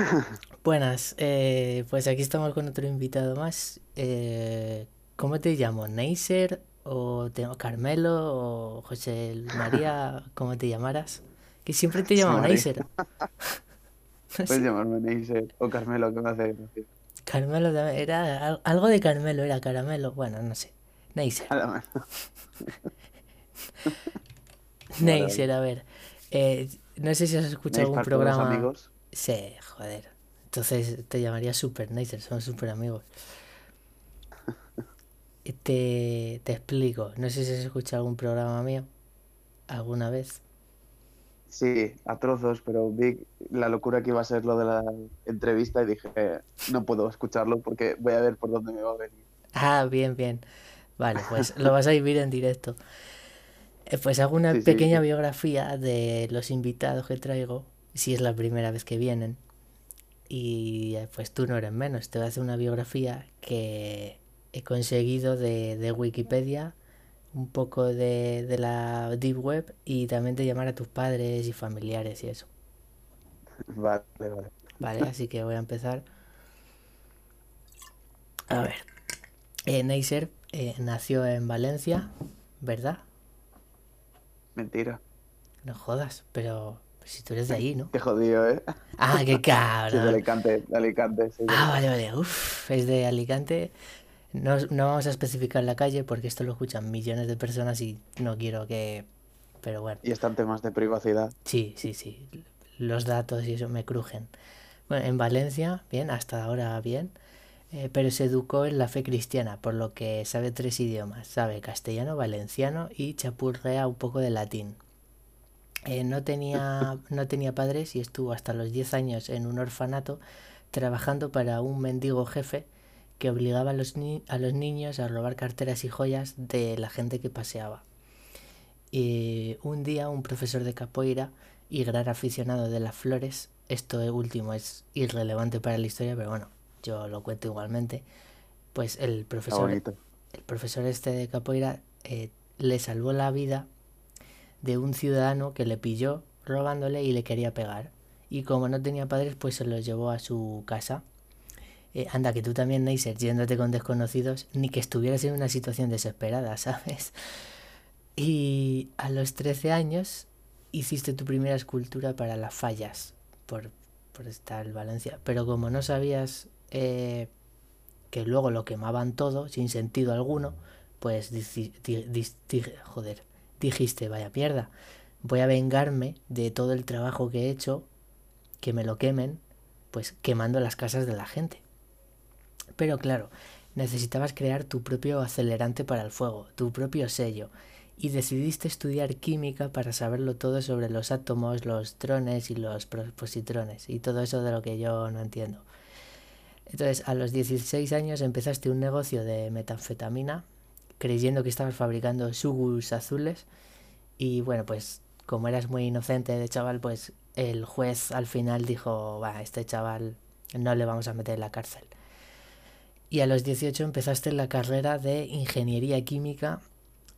Buenas, eh, pues aquí estamos con otro invitado más. Eh, ¿cómo te llamo? ¿Neiser o te llamo Carmelo o José María? ¿Cómo te llamaras? Que siempre te llamo. Neiser. Puedes llamarme Neisser o Carmelo, que me hace gracia. Carmelo también, era al- algo de Carmelo, era caramelo, bueno, no sé. Neiser. Neiser, a ver. eh, no sé si has escuchado algún programa. amigos. Sí, joder. Entonces te llamaría Super Neiser, somos super amigos. Y Te, te explico, no sé si has escuchado algún programa mío alguna vez. Sí, a trozos, pero vi la locura que iba a ser lo de la entrevista y dije, eh, no puedo escucharlo porque voy a ver por dónde me va a venir. Ah, bien, bien. Vale, pues lo vas a vivir en directo. Eh, Pues hago una sí, pequeña sí. biografía de los invitados que traigo, si es la primera vez que vienen. Y eh, pues tú no eres menos, te voy a hacer una biografía que he conseguido de, de Wikipedia, un poco de, de la Deep Web y también de llamar a tus padres y familiares y eso. Vale, vale. Vale, así que voy a empezar. A ver, eh, Neisser eh, nació en Valencia, ¿verdad? Mentira. No jodas, pero si tú eres de ahí, ¿no? Qué jodido, ¿eh? Ah, qué Sí, de cabrón. Alicante, de Alicante. sí, Ah, vale, vale. Uf, es de Alicante. No, no vamos a especificar la calle porque esto lo escuchan millones de personas y no quiero que... Pero bueno, Y están temas de privacidad. sí, sí, sí. Los datos y eso me crujen. Bueno, en Valencia, bien, hasta ahora bien. eh, pero se educó en la fe cristiana, por lo que sabe tres idiomas. Sabe castellano, valenciano y chapurrea un poco de latín. Eh, no tenía, no tenía padres y estuvo hasta los 10 años en un orfanato trabajando para un mendigo jefe que obligaba a los, ni- a los niños a robar carteras y joyas de la gente que paseaba. Y un día un profesor de capoeira y gran aficionado de las flores, esto último es irrelevante para la historia, pero bueno, yo lo cuento igualmente, pues el profesor el profesor este de capoeira eh, le salvó la vida de un ciudadano que le pilló robándole y le quería pegar. Y como no tenía padres, pues se los llevó a su casa. Eh, anda, que tú también, Neisser, yéndote con desconocidos, ni que estuvieras en una situación desesperada, ¿sabes? Y a los 13 años hiciste tu primera escultura para las fallas, por, por estar en Valencia. Pero como no sabías eh, que luego lo quemaban todo, sin sentido alguno, pues joder, dijiste, vaya mierda, voy a vengarme de todo el trabajo que he hecho, que me lo quemen, pues quemando las casas de la gente. Pero claro, necesitabas crear tu propio acelerante para el fuego, tu propio sello, y decidiste estudiar química para saberlo todo sobre los átomos, los trones y los positrones, y todo eso de lo que yo no entiendo. Entonces, a los 16 años empezaste un negocio de metanfetamina, creyendo que estabas fabricando sugus azules, y bueno, pues como eras muy inocente de chaval, pues el juez al final dijo, va, este chaval no le vamos a meter en la cárcel. Y a los 18 empezaste la carrera de ingeniería química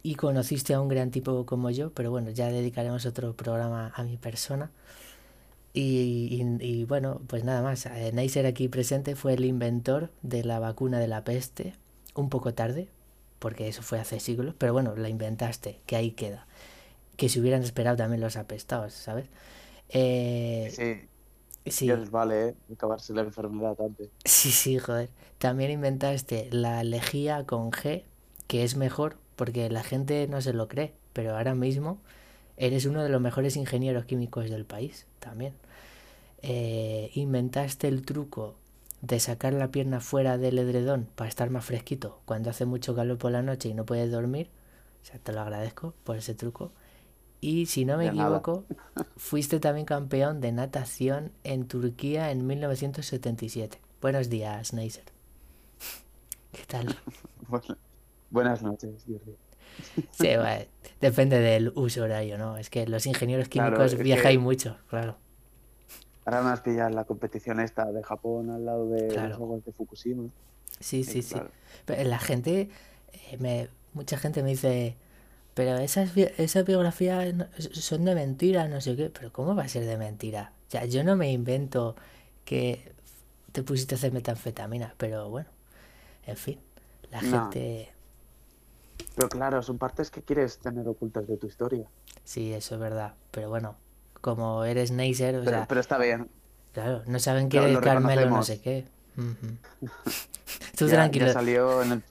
y conociste a un gran tipo como yo, pero bueno, ya dedicaremos otro programa a mi persona. Y, y- y bueno, pues nada más, eh, Neisser aquí presente fue el inventor de la vacuna de la peste, un poco tarde, porque eso fue hace siglos, pero bueno, la inventaste, que ahí queda. Que se hubieran esperado también los apestados, ¿sabes? Eh, Sí, sí, les vale, ¿eh? Acabarse la enfermedad antes. Sí, sí, joder. También inventaste la lejía con G, que es mejor porque la gente no se lo cree, pero ahora mismo eres uno de los mejores ingenieros químicos del país también. Eh, inventaste el truco de sacar la pierna fuera del edredón para estar más fresquito cuando hace mucho calor por la noche y no puedes dormir. O sea, te lo agradezco por ese truco. Y si no me De nada. equivoco, fuiste también campeón de natación en Turquía en 1977. Buenos días, Neisser. ¿Qué tal? Bueno, buenas noches, Jordi. Sí, bueno, depende del uso horario, ¿no? Es que los ingenieros Claro, químicos es que- mucho, claro. Ahora pillado en la competición esta de Japón al lado de Claro. las aguas de Fukushima. Sí, Sí, sí, claro. Pero la gente, eh, me, mucha gente me dice, pero esas, esas biografías son de mentira, no sé qué. Pero ¿cómo va a ser de mentira? O sea, yo no me invento que te pusiste a hacer metanfetamina, pero bueno, en fin, la No. gente... Pero claro, son partes que quieres tener ocultas de tu historia. Sí, eso es verdad, pero bueno, como eres Neisser, o Pero, sea, pero está bien. claro, no saben eres lo Carmelo no sé qué. Tú Ya- tranquilo. Ya salió en el,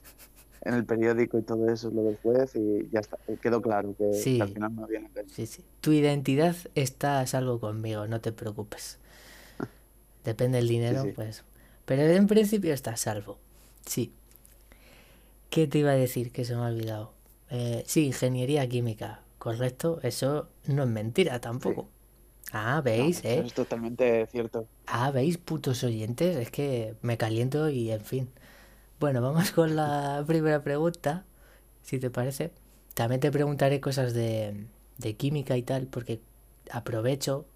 en el periódico y todo eso, lo del juez, y ya está. Quedó claro que, Sí. que al final no engaño. Sí, sí. Tu identidad está a salvo conmigo, no te preocupes. Depende del dinero, sí. pues. Pero en principio está a salvo. Sí. ¿Qué te iba a decir que se me ha olvidado? Eh, sí, ingeniería química. Correcto, eso no es mentira tampoco. Ah, ¿veis? ¿Eh? es totalmente cierto. Ah, ¿veis, putos oyentes? Es que me caliento y en fin. Bueno, vamos con la primera pregunta, si te parece. También te preguntaré cosas de, de química y tal, porque aprovecho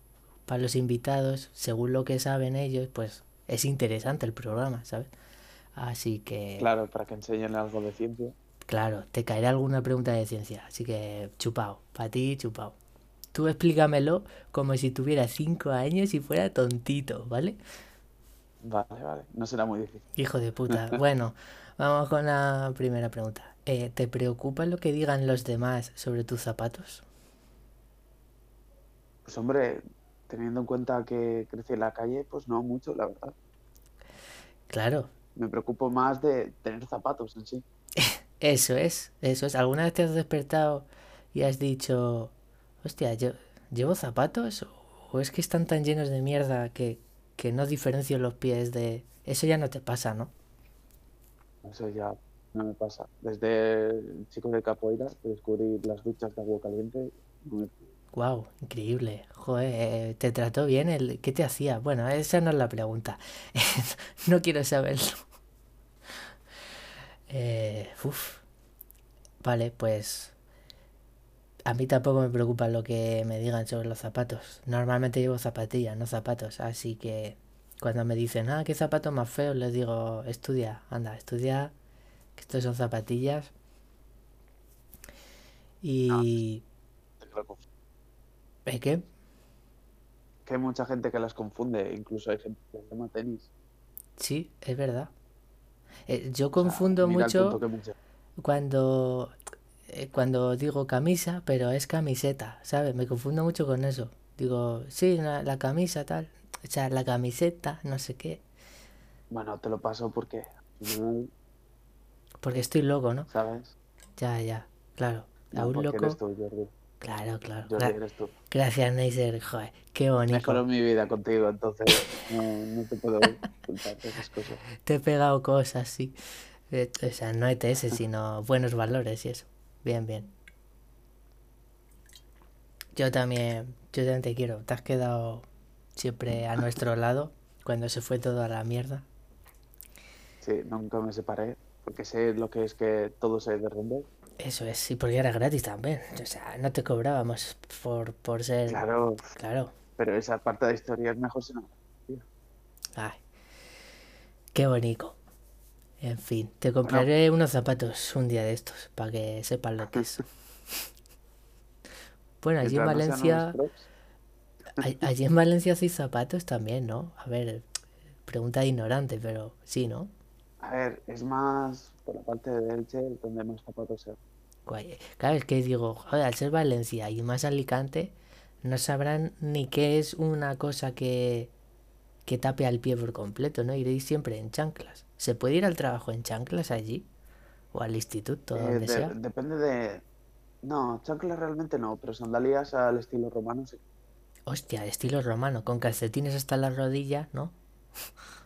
para los invitados, según lo que saben ellos, pues es interesante el programa, ¿sabes? Así que, Claro, para que enseñen algo de ciencia. claro, te caerá alguna pregunta de ciencia, así que chupao, para ti chupao. Tú explícamelo como si tuviera cinco años y fuera tontito, ¿vale? Vale, vale. No será muy difícil. Hijo de puta. Bueno, vamos con la primera pregunta. Eh, ¿te preocupa lo que digan los demás sobre tus zapatos? Pues hombre, teniendo en cuenta que crecí en la calle, pues no mucho, la verdad. Claro, Me preocupo más de tener zapatos en sí. eso es, eso es. ¿Alguna vez te has despertado y has dicho, hostia, ¿lle- ¿llevo zapatos? ¿O es que están tan llenos de mierda que, que no diferencio los pies de... Eso ya no te pasa, ¿no? Eso ya no me pasa. Desde el chico de capoeira, descubrí las duchas de agua caliente, Wow, increíble. Joder, eh, ¿te trató bien? El... ¿Qué te hacía? Bueno, esa no es la pregunta. no quiero saberlo. Eh, uf. Vale, pues a mí tampoco me preocupa lo que me digan sobre los zapatos. Normalmente llevo zapatillas, no zapatos. Así que cuando me dicen, ah, qué zapatos más feos, les digo, estudia, anda, estudia, que estos son zapatillas. Y... ¿Eh, ¿Qué? Que hay mucha gente que las confunde, incluso hay gente que llama tenis. Sí, es verdad. Eh, yo O sea, confundo mucho cuando, eh, cuando digo camisa, pero es camiseta, ¿sabes? Me confundo mucho con eso. Digo, sí, la, la camisa tal, o sea, la camiseta, no sé qué, Bueno, te lo paso porque porque estoy loco, ¿no? ¿sabes? Ya, ya, claro. A No, un porque loco, eres tú, Jordi. claro, claro. Jordi, Gra- eres tú. gracias, Neisser, joder, qué bonito. Mejoró mi vida contigo, entonces no, no te puedo ocultar esas cosas. Te he pegado cosas, sí. Eh, O sea, no ETS, sino buenos valores y eso. Bien, bien. Yo también, yo también te quiero. Te has quedado siempre a nuestro lado cuando se fue todo a la mierda. Sí, nunca me separé, porque sé lo que es que todo se derrumbe. Eso es, y porque era gratis también. O sea, no te cobrábamos por, por ser... Claro, Claro. pero esa parte de la historia es mejor si no. Ay, qué bonito. En fin, te compraré unos zapatos un día de estos para que sepas lo que es. Bueno, allí en Valencia... Allí en Valencia hacéis zapatos también, ¿no? A ver, pregunta de ignorante, pero sí, ¿no? A ver, es más por la parte de Elche donde más zapatos se Guay. Claro, es que digo, joder, al ser Valencia y más Alicante, no sabrán ni qué es una cosa que, que tape al pie por completo, ¿no? Iréis siempre en chanclas. ¿Se puede ir al trabajo en chanclas allí? ¿O al instituto, Eh, donde de- sea? depende de... No, chanclas realmente no, pero sandalias al estilo romano sí. Hostia, estilo romano, con calcetines hasta la rodilla, ¿no?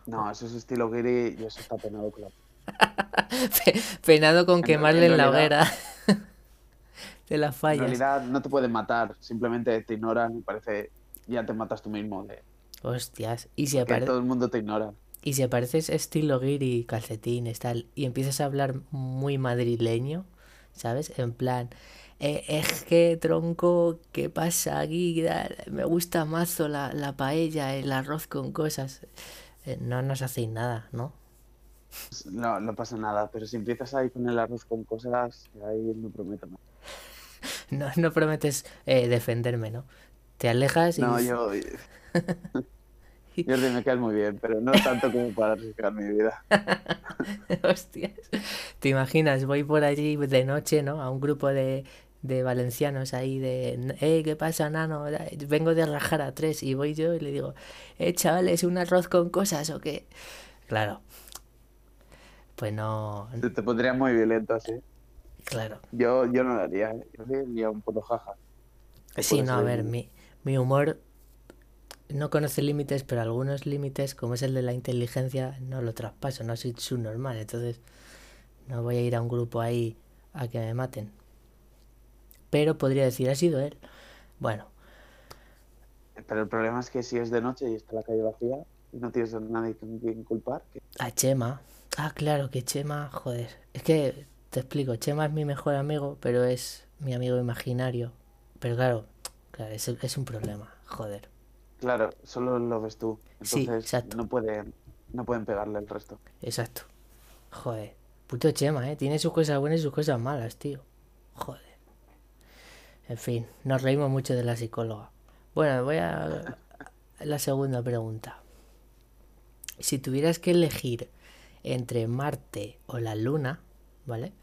No, eso es estilo guiri y eso está penado, claro. Pe- Penado con En- quemarle en en la hoguera de las En fallas. realidad no te pueden matar, simplemente te ignoran y parece... Ya te matas tú mismo, de Hostias, y si, que apare- todo el mundo te ignora. Y si apareces estilo guiri, calcetines, tal, y empiezas a hablar muy madrileño, ¿sabes? En plan, "Eh, es que tronco, ¿qué pasa aquí? Me gusta mazo la, la paella, el arroz con cosas. Eh, no nos hacéis nada, ¿no? No, no pasa nada, pero si empiezas ahí con el arroz con cosas, ahí no prometo nada. No, no prometes eh, defenderme, ¿no? Te alejas y, No, yo... Jordi, me caes muy bien, pero no tanto como para arriesgar mi vida. Hostias. ¿Te imaginas? Voy por allí de noche, ¿no? A un grupo de, de valencianos ahí de, eh, ¿qué pasa, nano? Vengo de rajar a tres y voy yo y le digo, eh, chavales, ¿un arroz con cosas o qué? Claro. Pues no... Te, te pondría muy violento así. Claro. Yo, yo no lo haría, ¿eh? yo sería un poco jaja. Sí, no, a ver, mi, mi humor no conoce límites, pero algunos límites, como es el de la inteligencia, no lo traspaso, no soy subnormal, entonces no voy a ir a un grupo ahí a que me maten. Pero podría decir, ha sido él. Bueno, Pero el problema es que si es de noche y está la calle vacía y no tienes a nadie con quien culpar, a Chema. Ah, claro, que Chema, joder. Es que te explico, Chema es mi mejor amigo, pero es mi amigo imaginario. Pero claro, claro, es, es un problema, joder. Claro, solo lo ves tú. Sí, Entonces exacto. no pueden, no pueden pegarle el resto. Exacto. Joder. Puto Chema, ¿eh? Tiene sus cosas buenas y sus cosas malas, tío. Joder. En fin, nos reímos mucho de la psicóloga. Bueno, voy a la segunda pregunta. Si tuvieras que elegir entre Marte o la Luna, ¿vale?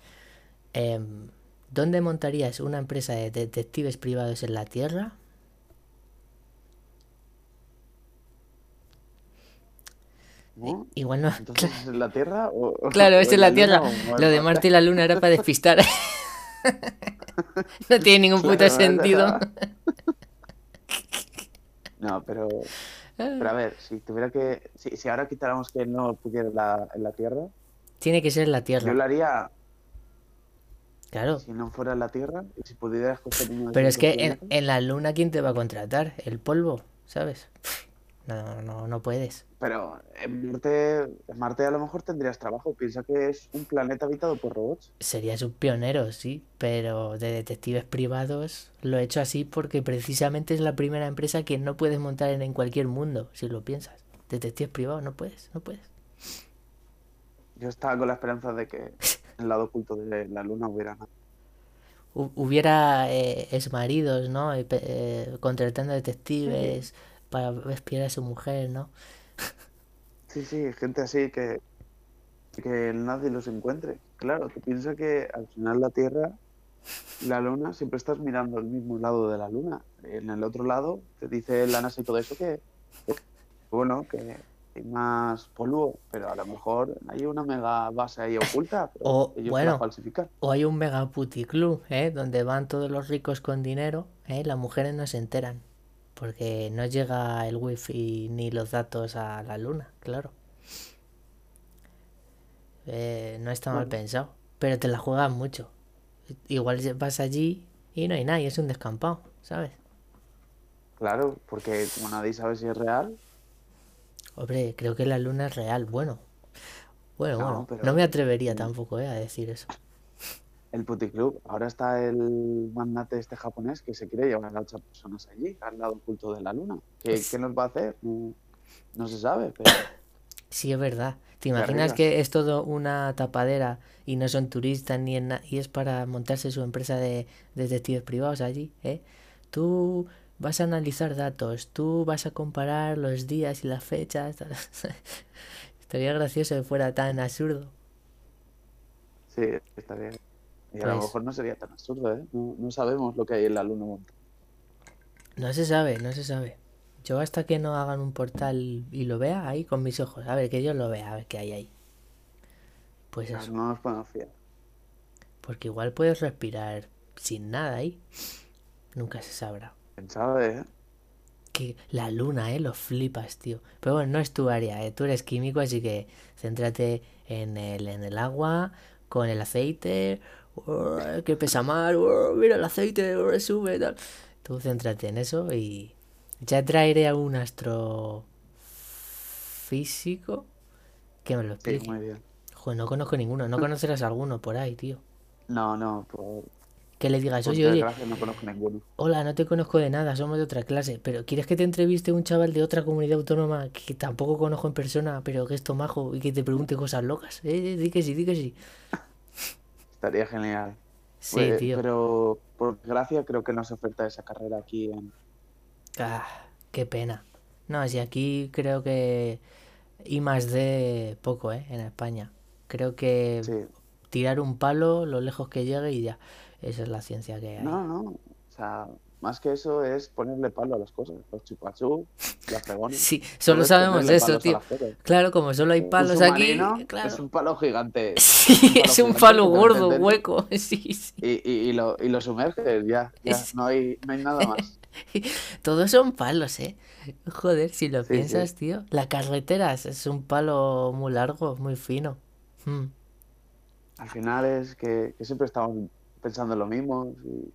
Em, ¿Dónde montarías una empresa de detectives privados en la Tierra? ¿No? Igual no. Entonces, ¿es en la Tierra? O, Claro, o es en la Tierra. O Lo de Marte y la Luna era para despistar. No tiene ningún puto Claro, sentido. No, pero, pero a ver, si tuviera que. Si, si ahora quitáramos que no pudiera en la, en la Tierra, Tiene que ser la yo Tierra. lo haría Claro. si no fuera en la Tierra y si pudiera escoger Pero es que en, en la Luna, ¿quién te va a contratar? El polvo, ¿sabes? No, no, no puedes. Pero en Marte, en Marte a lo mejor tendrías trabajo. Piensa que es un planeta habitado por robots. Serías un pionero, sí, pero de detectives privados lo he hecho así porque precisamente es la primera empresa que no puedes montar en, en cualquier mundo, si lo piensas. Detectives privados, no puedes, no puedes. Yo estaba con la esperanza de que en el lado oculto de la Luna hubiera nada. Hu- Hubiera eh, exmaridos, ¿no? Eh, eh, contratando detectives para espiar a su mujer, ¿no? Sí, sí, gente así que, que nadie los encuentre. Claro, tú piensas que al final la Tierra la Luna siempre estás mirando el mismo lado de la Luna. En el otro lado te dice la NASA y todo eso que, que, bueno, que hay más polvo, pero a lo mejor hay una mega base ahí oculta, pero O, ellos bueno. la falsifican. O hay un mega puticlub, ¿eh? Donde van todos los ricos con dinero, ¿eh? Las mujeres no se enteran. Porque no llega el wifi ni los datos a la luna, claro. Eh, no está mal pensado. Pero te la juegas mucho. Igual vas allí y no hay nada, y es un descampado, ¿sabes? Claro, porque como nadie sabe si es real, Hombre, creo que la luna es real. Bueno, bueno, No, bueno. pero- No me atrevería tampoco, ¿eh? A decir eso. El puticlub, ahora está el magnate este japonés que se quiere llevar a ocho personas allí, al lado oculto de la luna. ¿Qué, qué nos va a hacer? No, no se sabe, pero Sí, es verdad. ¿Te De imaginas que es todo una tapadera y no son turistas ni en y es para montarse su empresa de detectives privados allí, ¿eh? Tú vas a analizar datos, tú vas a comparar los días y las fechas. Estaría gracioso que fuera tan absurdo. sí, está bien. Y a lo Pues- mejor no sería tan absurdo, ¿eh? No, no sabemos lo que hay en la luna. No se sabe, no se sabe. Yo hasta que no hagan un portal y lo vea ahí con mis ojos, a ver que yo lo vea, a ver qué hay ahí. Pues eso. No nos podemos fiar. Porque igual puedes respirar sin nada ahí. Nunca se sabrá. ¿Quién sabe, eh? Que la luna, ¿eh? Lo flipas, tío. Pero bueno, no es tu área, ¿eh? Tú eres químico, así que céntrate en el, en el agua, con el aceite, que pesa más, oh, mira el aceite, sube, tal. Tú céntrate en eso y ya traeré a un astrofísico que me lo Sí, explique. muy bien. Joder, no conozco ninguno, no conocerás alguno por ahí, tío. No, no, por, Que le digas, oye, oye, desgracia no conozco ninguno. Hola, no te conozco de nada, somos de otra clase, pero ¿quieres que te entreviste un chaval de otra comunidad autónoma que tampoco conozco en persona, pero que es tomajo y que te pregunte cosas locas? Eh, di que sí, di que sí. Estaría genial. Sí, Pues, tío. Pero por desgracia creo que no se oferta esa carrera aquí en... Ah, qué pena. No, si aquí creo que y más de poco, ¿eh? En España. Creo que Sí. tirar un palo lo lejos que llegue y ya. Esa es la ciencia que hay. No, no. O sea, más que eso es ponerle palo a las cosas. Los chupachú, las fregones. Sí, solo sabemos eso, tío. Claro, como solo hay palos aquí, claro. es un palo gigante. Sí, es un palo gordo, hueco. Sí, sí. Y, y, y lo, y lo sumerges, ya. no, hay, no hay nada más. Todos son palos, ¿eh? Joder, si lo Sí, piensas, sí. tío. La carretera es- un palo muy largo, muy fino. Mm. Al final es que, que siempre estamos pensando en lo mismo. Y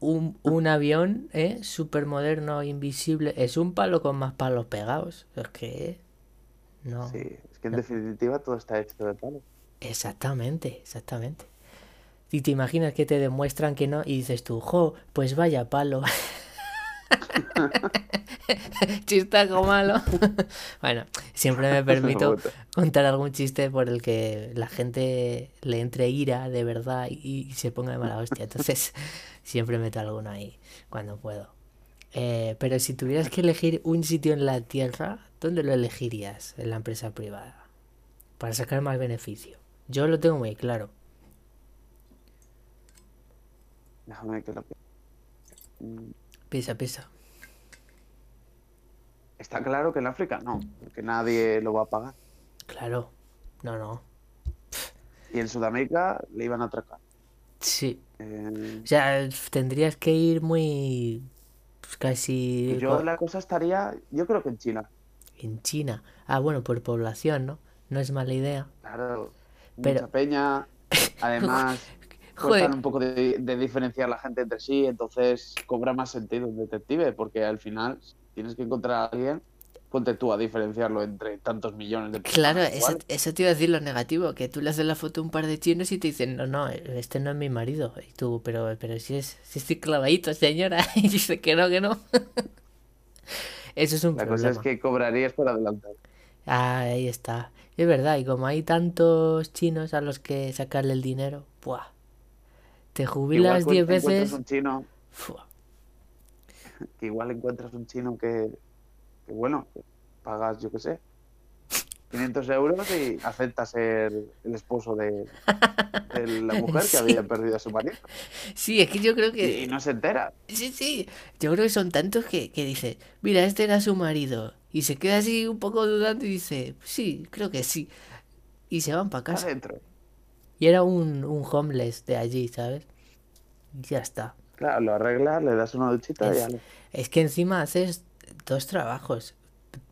Un, un, avión, ¿eh? Súper moderno, invisible. Es un palo con más palos pegados. Es que... No. Sí, es que en no. definitiva todo está hecho de palo. Exactamente, exactamente. Y te imaginas que te demuestran que no y dices tú, jo, pues vaya palo. Chistaco malo. bueno, siempre me permito contar algún chiste por el que la gente le entre ira de verdad y, y se ponga de mala hostia. Entonces, siempre meto alguno ahí cuando puedo. Eh, pero si tuvieras que elegir un sitio en la Tierra, ¿dónde lo elegirías en la empresa privada? Para sacar más beneficio. Yo lo tengo muy claro. Déjame que lo pi- Pisa, pisa. Está claro que en África no, porque nadie lo va a pagar. Claro. No, no. Y en Sudamérica le iban a atracar. Sí. Eh, O sea, tendrías que ir muy... pues, casi... yo la cosa estaría, yo creo que en China. En China. Ah, bueno, por población, ¿no? No es mala idea. Claro, Pero- mucha peña. Además. Cuestan un poco de, de diferenciar la gente entre sí, entonces cobra más sentido un detective, porque al final tienes que encontrar a alguien, ponte tú a diferenciarlo entre tantos millones de Claro, personas. eso, igual. eso te iba a decir lo negativo, que tú le haces la foto a un par de chinos y te dicen, no, no, este no es mi marido. Y tú, pero, pero si es, si estoy clavadito, señora. Y dice que no, que no. Eso es un La cosa problema. es que cobrarías por adelantado. Ah, ahí está. Es verdad, y como hay tantos chinos a los que sacarle el dinero, ¡buah! Te jubilas cu- 10 encuentras veces. un chino, ¡fua! que igual encuentras un chino que, que bueno, que pagas, yo qué sé, 500 euros y acepta ser el esposo de, de la mujer que había perdido a su marido. Sí, es que yo creo que. y no se entera. Sí, sí. Yo creo que son tantos que, que dice, mira, este era su marido. Y se queda así un poco dudando y dice, sí, creo que sí. Y se van para casa. Adentro. Y era un, un homeless de allí, ¿sabes? Y ya está. Claro, lo arreglas, le das una duchita y Es- ya. Es que encima haces dos trabajos.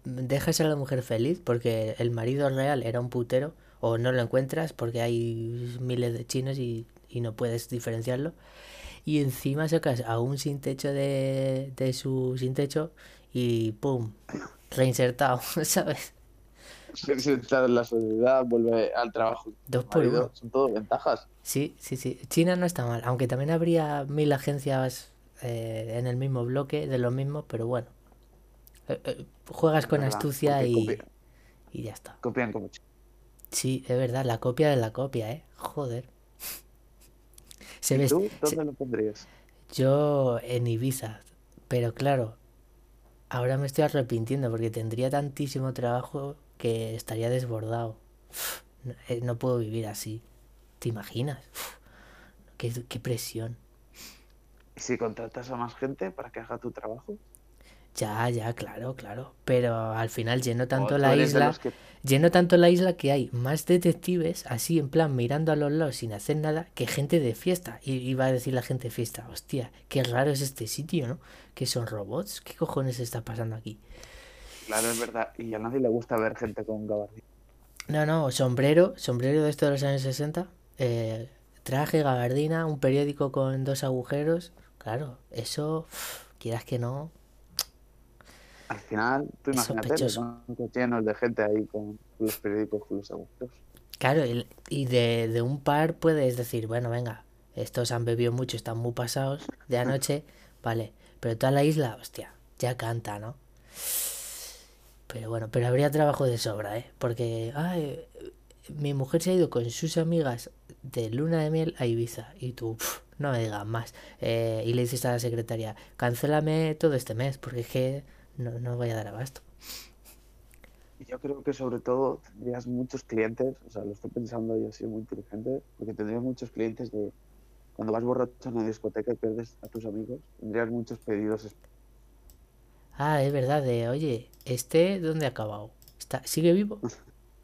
Dejas a la mujer feliz porque el marido real era un putero o no lo encuentras porque hay miles de chinos y, y no puedes diferenciarlo. Y encima sacas a un sin techo de, de su sin techo y ¡pum! Reinsertado, ¿sabes? Se en la sociedad, vuelve al trabajo. Dos por Marido, uno. Son todo ventajas. Sí, sí, sí. China no está mal, aunque también habría mil agencias eh, en el mismo bloque de lo mismo, pero bueno. Eh, eh, juegas con ¿verdad? astucia y, y ya está. copian como Sí, es verdad, la copia de la copia, ¿eh? Joder. Se ¿Y ves, tú se- dónde lo pondrías? yo en Ibiza, pero claro, ahora me estoy arrepintiendo porque tendría tantísimo trabajo que estaría desbordado. No, eh, no puedo vivir así. ¿Te imaginas? Qué, qué presión. ¿Y si contratas a más gente para que haga tu trabajo? Ya, ya, claro, claro. Pero al final lleno ¿O tanto la isla, que- lleno tanto la isla que hay más detectives, así en plan mirando a los lados sin hacer nada, que gente de fiesta. Y iba a decir la gente de fiesta, hostia, qué raro es este sitio, ¿no? Que son robots, ¿qué cojones está pasando aquí? Claro, es verdad. Y a nadie le gusta ver gente con gabardina. No, no, sombrero, sombrero de esto de los años 60, eh, traje, gabardina, un periódico con dos agujeros, claro, eso, quieras que no, Al final, tú imagínate los llenos de gente ahí con los periódicos con los agujeros. Claro, y, y de, de un par puedes decir, bueno, venga, estos han bebido mucho, están muy pasados de anoche, vale, pero toda la isla, hostia, ya canta, ¿no? Pero bueno, pero habría trabajo de sobra, ¿eh? Porque, ay, mi mujer se ha ido con sus amigas de luna de miel a Ibiza y tú, pf, no me digas más. Eh, y le dices a la secretaria, cancélame todo este mes, porque es que no, no voy a dar abasto. Yo creo que sobre todo tendrías muchos clientes, o sea, lo estoy pensando yo, soy muy inteligente, porque tendrías muchos clientes de cuando vas borracho en una discoteca y pierdes a tus amigos, tendrías muchos pedidos. Ah, es verdad, de, oye, ¿este dónde ha acabado? ¿Está, ¿Sigue vivo?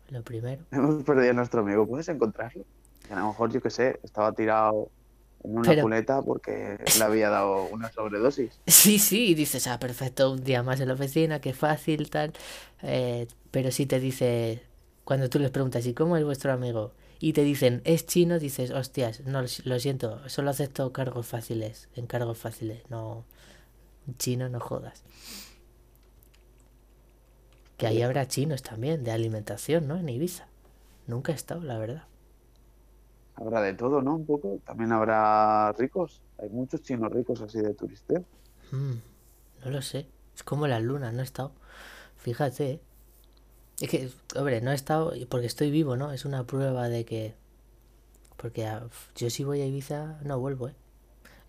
Lo primero. Hemos perdido a nuestro amigo, ¿puedes encontrarlo? a lo mejor, yo qué sé, estaba tirado en una cuneta porque le había dado una sobredosis. Sí, sí, y dices, ah, perfecto, un día más en la oficina, qué fácil, tal. Eh, pero si te dice, cuando tú les preguntas, ¿y cómo es vuestro amigo? Y te dicen, es chino, dices, hostias, no, lo siento, solo acepto cargos fáciles, encargos fáciles, no, chino no jodas. Que ahí habrá chinos también, de alimentación, ¿no? En Ibiza. Nunca he estado, la verdad habrá de todo, ¿no? Un poco. También habrá ricos. Hay muchos chinos ricos así de turisteo. Mm, no lo sé. Es como la luna, no he estado. Fíjate. Es que, hombre, no he estado porque estoy vivo, ¿no? Es una prueba de que... Porque yo si voy a Ibiza no vuelvo, ¿eh?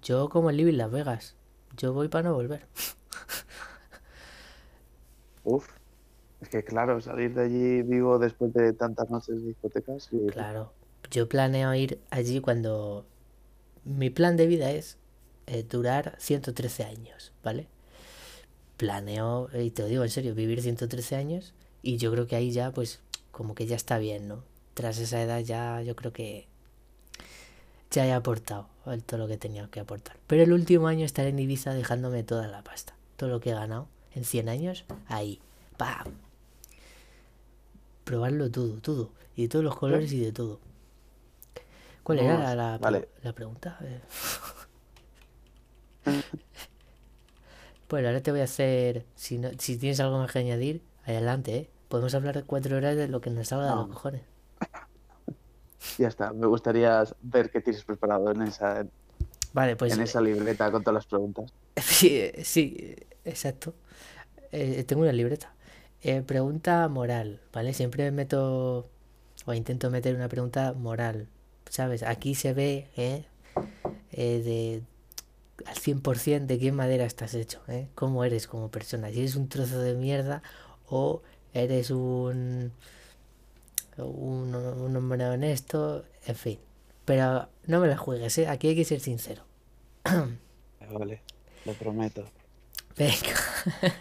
Yo como el Living Las Vegas. Yo voy para no volver. Uf. Es que claro, salir de allí vivo después de tantas noches de discotecas. Y... Claro yo planeo ir allí cuando mi plan de vida es eh, durar 113 años, ¿vale? Planeo, y te lo digo en serio, vivir 113 años y yo creo que ahí ya, pues, como que ya está bien, ¿no? Tras esa edad ya yo creo que ya he aportado todo lo que tenía que aportar. Pero el último año estaré en Ibiza dejándome toda la pasta. Todo lo que he ganado en 100 años, ahí. ¡Pam! Probarlo todo, todo. Y de todos los colores y de todo. ¿Cuál era la, la, pregunta? bueno, ahora te voy a hacer. Si, no, si tienes algo más que añadir, adelante, ¿eh? Podemos hablar de cuatro horas de lo que nos salga de los cojones. Ya está, me gustaría ver qué tienes preparado en esa, vale, pues, en esa libreta con todas las preguntas. Sí, sí exacto. Eh, tengo una libreta. Eh, pregunta moral, ¿vale? Siempre meto o intento meter una pregunta moral. ¿sabes? Aquí se ve ¿eh? Eh, de al 100% de qué madera estás hecho, ¿eh? Cómo eres como persona. Si eres un trozo de mierda o eres un, un, un hombre honesto, en fin. Pero no me la juegues, ¿eh? Aquí hay que ser sincero. Vale, lo prometo. Venga.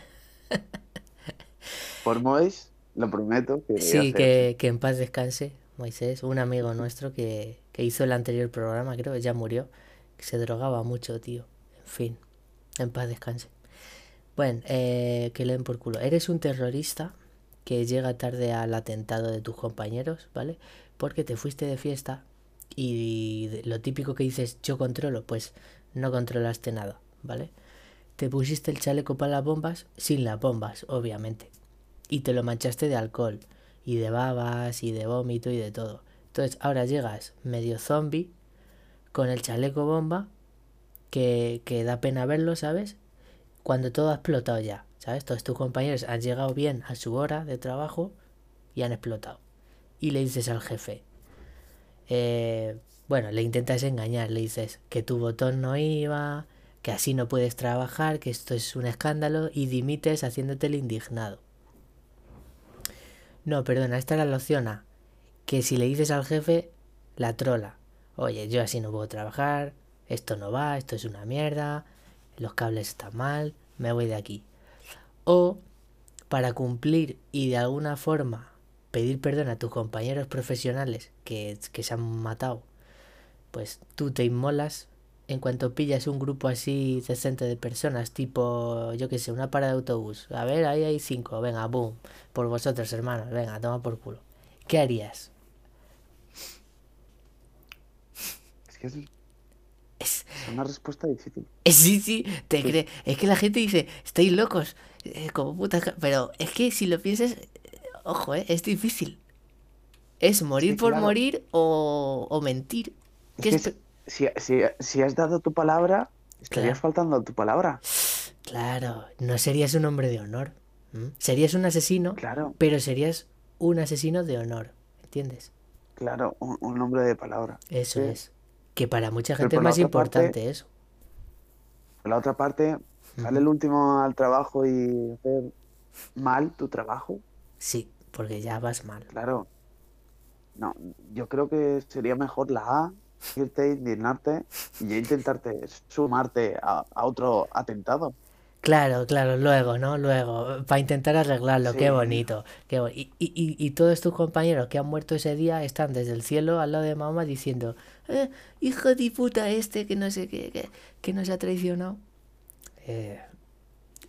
Por Mois, lo prometo. Que sí, que, que en paz descanse. Moisés, un amigo nuestro que, hizo el anterior programa, creo, que ya murió, que se drogaba mucho, tío. En fin, en paz descanse. Bueno, eh, que leen por culo. Eres un terrorista que llega tarde al atentado de tus compañeros, ¿vale? Porque te fuiste de fiesta y lo típico que dices, yo controlo, pues no controlaste nada, ¿vale? Te pusiste el chaleco para las bombas sin las bombas, obviamente. Y te lo manchaste de alcohol y de babas y de vómito y de todo. Entonces ahora llegas medio zombie con el chaleco bomba que, que da pena verlo, ¿sabes? Cuando todo ha explotado ya, ¿sabes? Todos tus compañeros han llegado bien a su hora de trabajo y han explotado. Y le dices al jefe, eh, bueno, le intentas engañar, le dices que tu botón no iba, que así no puedes trabajar, que esto es un escándalo y dimites haciéndote el indignado. No, perdona, esta era la opción A. Que si le dices al jefe, la trola. Oye, yo así no puedo trabajar, esto no va, esto es una mierda, los cables están mal, me voy de aquí. O, para cumplir y de alguna forma pedir perdón a tus compañeros profesionales que, que se han matado, pues tú te inmolas en cuanto pillas un grupo así decente de personas, tipo, yo qué sé, una parada de autobús, a ver, ahí hay cinco, venga, boom, por vosotros, hermanos, venga, toma por culo. ¿Qué harías? Es que es, una respuesta difícil. Sí, sí, te cree. Es que la gente dice, estáis locos, como puta. Pero es que si lo piensas, ojo, eh, es difícil. Es morir por morir o, o mentir. Es si, si, has dado tu palabra, estarías faltando a tu palabra. Claro, no serías un hombre de honor. Serías un asesino, claro. pero serías un asesino de honor, ¿entiendes? Claro, un, hombre de palabra. Eso es. Que para mucha gente es más parte- importante eso. Por la otra parte, sale el último al trabajo y hacer mal tu trabajo. Sí, porque ya vas mal. Claro. No, yo creo que sería mejor la A, irte, indignarte y ya intentarte sumarte a, a otro atentado. Claro, claro, luego, ¿no? Luego, para intentar arreglarlo, qué Sí. bonito. Qué bo- y, y- y- y todos tus compañeros que han muerto ese día están desde el cielo al lado de mamá diciendo, eh, hijo de puta este que no sé qué, que, que nos ha traicionado. Eh,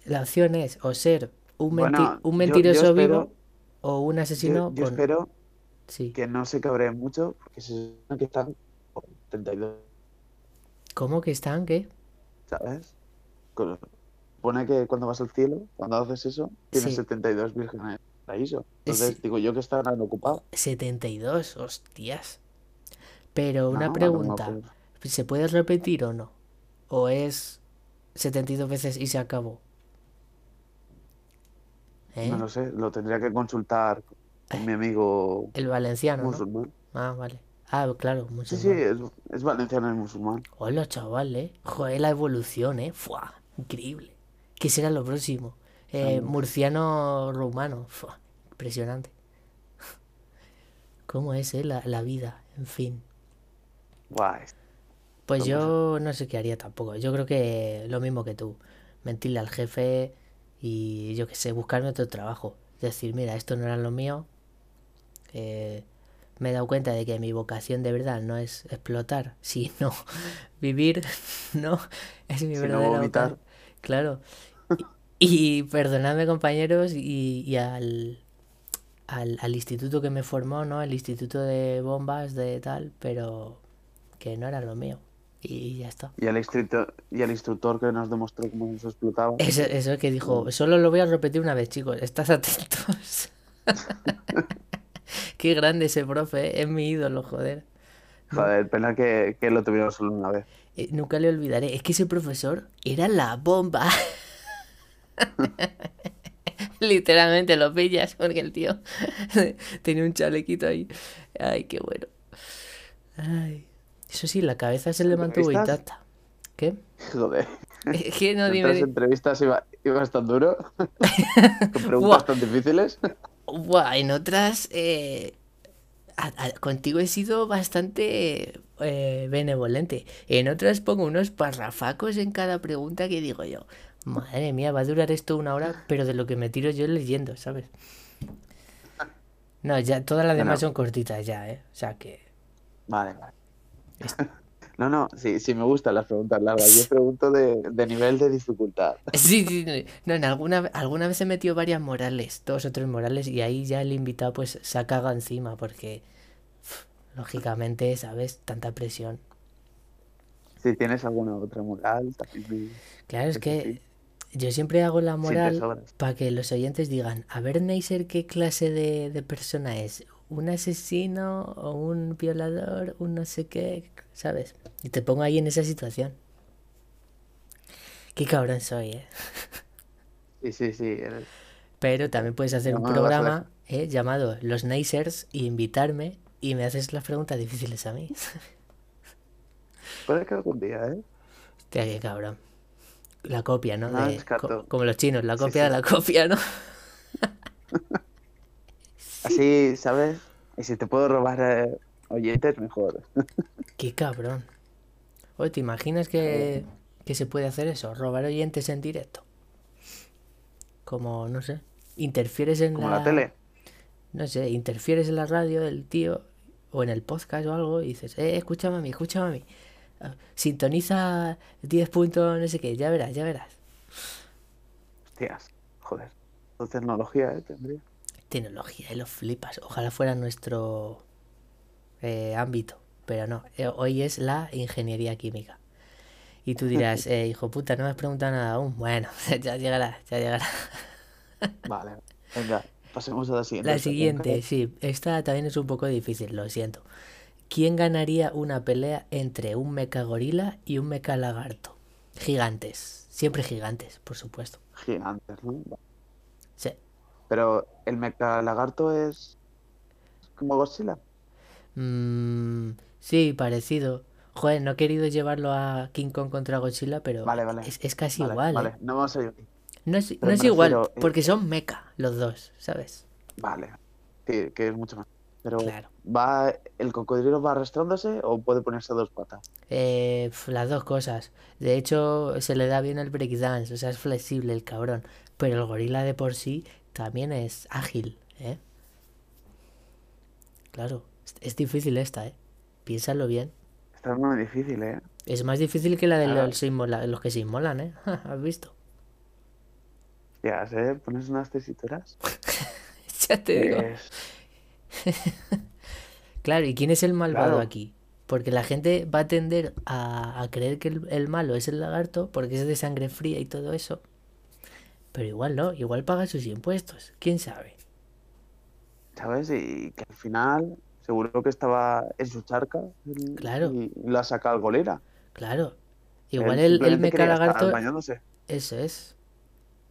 la opción es o ser un, menti- Bueno, un yo- mentiroso yo vivo espero- o un asesino Yo, yo con... espero Sí. que no se cabreen mucho porque se supone que están con 32, ¿Cómo que están? ¿Qué? ¿sabes? Con- Supone que cuando vas al cielo, cuando haces eso, tienes Sí. 72 vírgenes en el paraíso. Entonces Sí. digo yo que estarán ocupados. 72, hostias. Pero una No, pregunta, ¿se puede repetir o no? ¿O es 72 veces y se acabó? ¿Eh? No lo sé, lo tendría que consultar con mi amigo El valenciano, ¿no? musulmán. Ah, vale. Ah, claro, Sí, sí, musulmán. es, es valenciano y musulmán. Hola, chaval, ¿eh? Joder, la evolución, ¿eh? Fua, increíble. ¿Qué será lo próximo? Eh, murciano rumano. Fua, impresionante. ¿Cómo es, eh? La, la vida, en fin. Guay. Pues yo no sé qué haría tampoco. Yo creo que lo mismo que tú. Mentirle al jefe y yo qué sé, buscarme otro trabajo. Decir, mira, esto no era lo mío. eh, me he dado cuenta de que mi vocación de verdad no es explotar, sino vivir, ¿no? Es mi Sino verdadera. Claro. Y, y perdonadme, compañeros, y, y al, al, al instituto que me formó, ¿no? El instituto de bombas, de tal, pero que no era lo mío. Y ya está. Y el instructor, y el instructor que nos demostró cómo se explotaba. Eso, eso que dijo, solo lo voy a repetir una vez, chicos, estás atentos. Qué grande ese profe, ¿eh? es mi ídolo, joder. Joder, pena que, que lo tuvieron solo una vez. Eh, nunca le olvidaré, es que ese profesor era la bomba. Literalmente lo pillas porque el tío tenía un chalequito ahí. Ay, qué bueno. Ay. Eso sí, la cabeza se le mantuvo intacta. ¿Qué? Joder. Que no, dime. di- entrevistas iba, ibas tan duro. Con preguntas tan difíciles. Buah, en otras, eh, a- a- contigo he sido bastante eh, benevolente. En otras pongo unos parrafacos en cada pregunta que digo yo, madre mía, va a durar esto una hora, pero de lo que me tiro yo leyendo, ¿sabes? No, ya todas las demás Bueno. son cortitas ya, ¿eh? O sea que... Vale, vale. No, no, sí, sí me gustan las preguntas largas. Yo pregunto de, de nivel de dificultad. Sí, sí, sí. no, en alguna, alguna vez he metido varias morales, dos o tres morales, y ahí ya el invitado pues se ha cagado encima, porque, pf, lógicamente, ¿sabes? Tanta presión. Si tienes alguna otra moral, también Claro, es sí, que yo siempre hago la moral para que los oyentes digan, a ver, Neisser, ¿qué clase de, de persona es? ¿Un asesino o un violador? ¿Un no sé qué? ¿Sabes? Y te pongo ahí en esa situación. Qué cabrón soy, ¿eh? Sí, sí, sí. Pero también puedes hacer No un programa ¿eh? llamado Los Neisers y invitarme y me haces las preguntas difíciles a mí. Puede que algún día, ¿eh? Hostia, qué cabrón. La copia, ¿no? No De- co- como los chinos, la Sí, copia sí. de la copia, ¿no? Así, ¿sabes? Y si te puedo robar eh, oyentes, mejor. Qué cabrón. Oye, ¿te imaginas que, que se puede hacer eso? Robar oyentes en directo. Como, no sé, interfieres en Como la tele. No sé, interfieres en la radio del tío o en el podcast o algo y dices, eh, escúchame a mí, escúchame a mí. Ah, Sintoniza 10 puntos, no sé qué, ya verás, ya verás. Hostias, joder. Tecnología, ¿eh? Tendría. Tecnología, y lo flipas. Ojalá fuera nuestro eh, ámbito, pero no. eh, hoy es la ingeniería química. Y tú dirás, eh, hijo puta, no me has preguntado nada aún. Bueno, ya llegará, ya llegará. Vale, venga, pasemos a la siguiente. La siguiente, sí, esta también es un poco difícil, lo siento. ¿Quién ganaría una pelea entre un mecha gorila y un mecha lagarto? Gigantes, siempre gigantes, por supuesto. Gigantes, ¿no? Sí. Pero el mecha lagarto es como Godzilla. Mm, sí, parecido. Joder, no he querido llevarlo a King Kong contra Godzilla, pero Vale, vale. es, es casi Vale, igual, vale, ¿eh? no vamos a ir. No es, no es igual, refiero, eh, porque son mecha los dos, ¿sabes? Vale, sí, que es mucho más. Pero Claro. va, ¿el cocodrilo va arrastrándose o puede ponerse a dos patas? Eh, las dos cosas. De hecho, se le da bien el breakdance, o sea, es flexible el cabrón. Pero el gorila de por sí también es ágil, ¿eh? Claro, es, es difícil esta, ¿eh? Piénsalo bien. Está muy difícil, ¿eh? Es más difícil que la de Claro. los, se inmola- los que se inmolan, ¿eh? ¿Has visto? Ya sé, pones unas tesituras. Ya te digo. Es- Claro, ¿y quién es el malvado Claro. aquí? Porque la gente va a tender a, a creer que el, el malo es el lagarto porque es de sangre fría y todo eso. Pero igual no, igual paga sus impuestos. ¿Quién sabe? ¿Sabes? Y que al final seguro que estaba en su charca Claro. y lo ha sacado el golera. Claro. Él Igual el, el mecalagarto, eso es.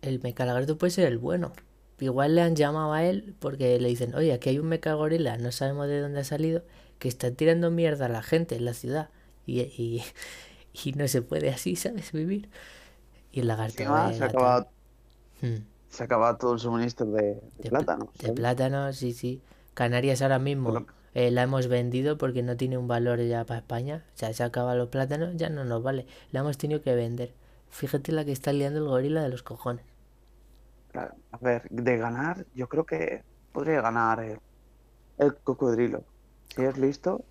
El mecalagarto puede ser el bueno. Igual le han llamado a él porque le dicen, oye, aquí hay un mecagorila, no sabemos de dónde ha salido, que está tirando mierda a la gente en la ciudad. Y, y, y no se puede así, ¿sabes? Vivir. Y el lagarto Encima "Eh, se gato". acaba, Hmm. se acaba todo el suministro de, de De, pl- plátanos. de plátanos, sí, sí. Canarias ahora mismo eh, la hemos vendido porque no tiene un valor ya para España. O sea, se acaban los plátanos, ya no nos vale. La hemos tenido que vender. Fíjate la que está liando el gorila de los cojones. Claro, a ver, de ganar, yo creo que podría ganar el, el cocodrilo. Si es listo,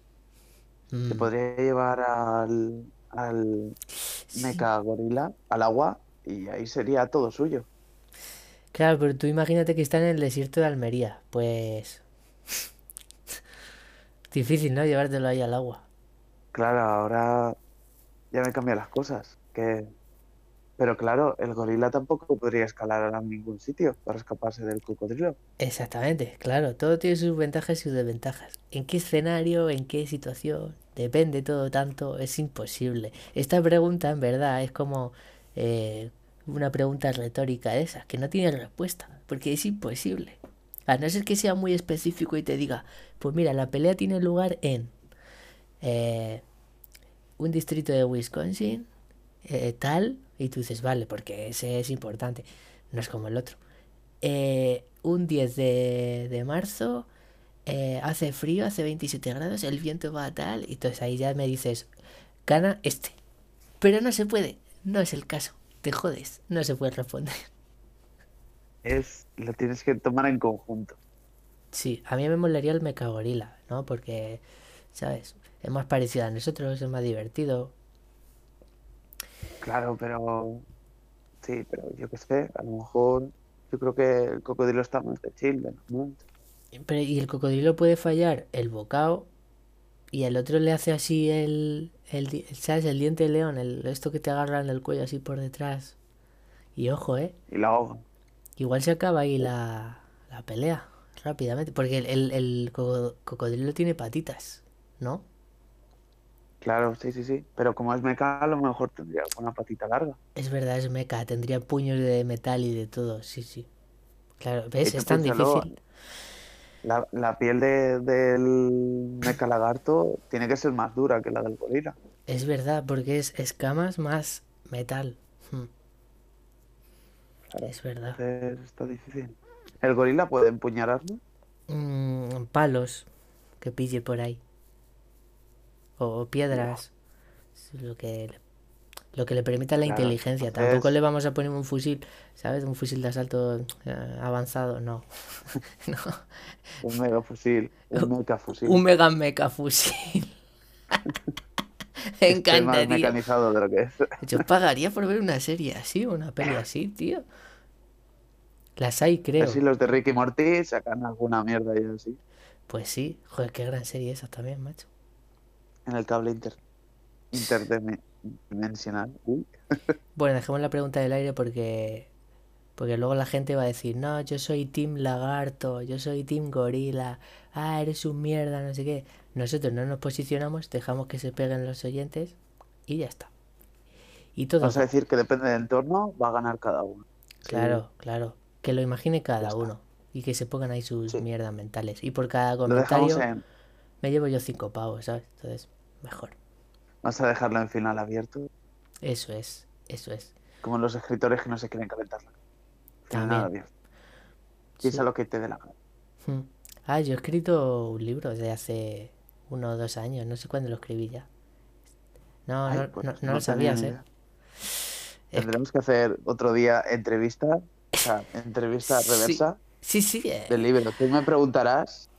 se Mm, podría llevar al, al sí. meca gorila al agua y ahí sería todo suyo. Claro, pero tú imagínate que está en el desierto de Almería. Pues... Difícil, ¿no? Llevártelo ahí al agua. Claro, ahora ya me cambian las cosas. Que... Pero claro, el gorila tampoco podría escalar a ningún sitio para escaparse del cocodrilo. Exactamente, claro, todo tiene sus ventajas y sus desventajas. ¿En qué escenario, en qué situación? Depende todo tanto, es imposible. Esta pregunta, en verdad, es como eh, una pregunta retórica de esas, que no tiene respuesta, porque es imposible. A no ser que sea muy específico y te diga, pues mira, la pelea tiene lugar en eh, un distrito de Wisconsin, eh, tal, y tú dices, vale, porque ese es importante, no es como el otro. Eh, un 10 de, de marzo, hace frío, hace 27 grados, el viento va a tal, y entonces ahí ya me dices, gana este. Pero no se puede, no es el caso, te jodes, no se puede responder. Es, lo tienes que tomar en conjunto. Sí, a mí me molaría el mecagorila, ¿no? Porque, ¿sabes? Es más parecido a nosotros, es más divertido. Claro, pero sí, pero yo qué sé, a lo mejor yo creo que el cocodrilo está más de chill, normal. Pero, y el cocodrilo puede fallar el bocado y el otro le hace así el, el, ¿sabes? El diente de león, el, esto que te agarran el cuello así por detrás. Y ojo, ¿eh? y la ahogan. Igual se acaba ahí la, la pelea rápidamente. Porque el, el, el coco- cocodrilo tiene patitas, ¿no? Claro, sí, sí, sí. Pero como es meca, a lo mejor tendría una patita larga. Es verdad, es meca, tendría puños de metal y de todo, sí, sí. Claro, ¿ves? tú Es tan difícil. La, la piel de- del meca lagarto tiene que ser más dura que la del gorila. Es verdad, porque es escamas más metal. Hmm, Claro, Es verdad. está difícil. ¿El gorila puede empuñar armas? Mm, palos que pille por ahí. O, o piedras. Es Lo que, lo que le permita la Claro, inteligencia. Tampoco le vamos a poner un fusil, ¿sabes? Un fusil de asalto eh, avanzado, no. No. Un mega fusil, un meca fusil. Un mega meca fusil. Me Estoy más encantaría. mecanizado de lo que es. Yo pagaría por ver una serie así, una peli así, tío. Las hay, creo. Así los de Ricky Morty sacan alguna mierda y así. Pues sí, joder, qué gran serie esa también, macho. En el cable inter interdimensional. Uy. Bueno, dejemos la pregunta del aire porque porque luego la gente va a decir, no, yo soy Team Lagarto, yo soy Team Gorila, ah, eres un mierda, no sé qué. Nosotros no nos posicionamos, dejamos que se peguen los oyentes y ya está. Y todo, Vas a decir que depende del entorno, va a ganar cada uno. Sí. claro, claro, que lo imagine cada uno y que se pongan ahí sus Sí. mierdas mentales. Y por cada comentario en. me llevo yo cinco pavos, ¿sabes? Entonces, mejor. Vas a dejarlo en final abierto, Eso es, eso es. como los escritores que no se quieren calentar. Final También. abierto. Piensa Sí. lo que te dé la gana. Mm. Ah, yo he escrito un libro de hace uno o dos años, no sé cuándo lo escribí ya. No, Ay, no, pues no, no no lo sabías, ¿eh? Tendremos que hacer otro día entrevista, o sea, entrevista Sí. reversa Sí, sí, eh, del libro. Tú me preguntarás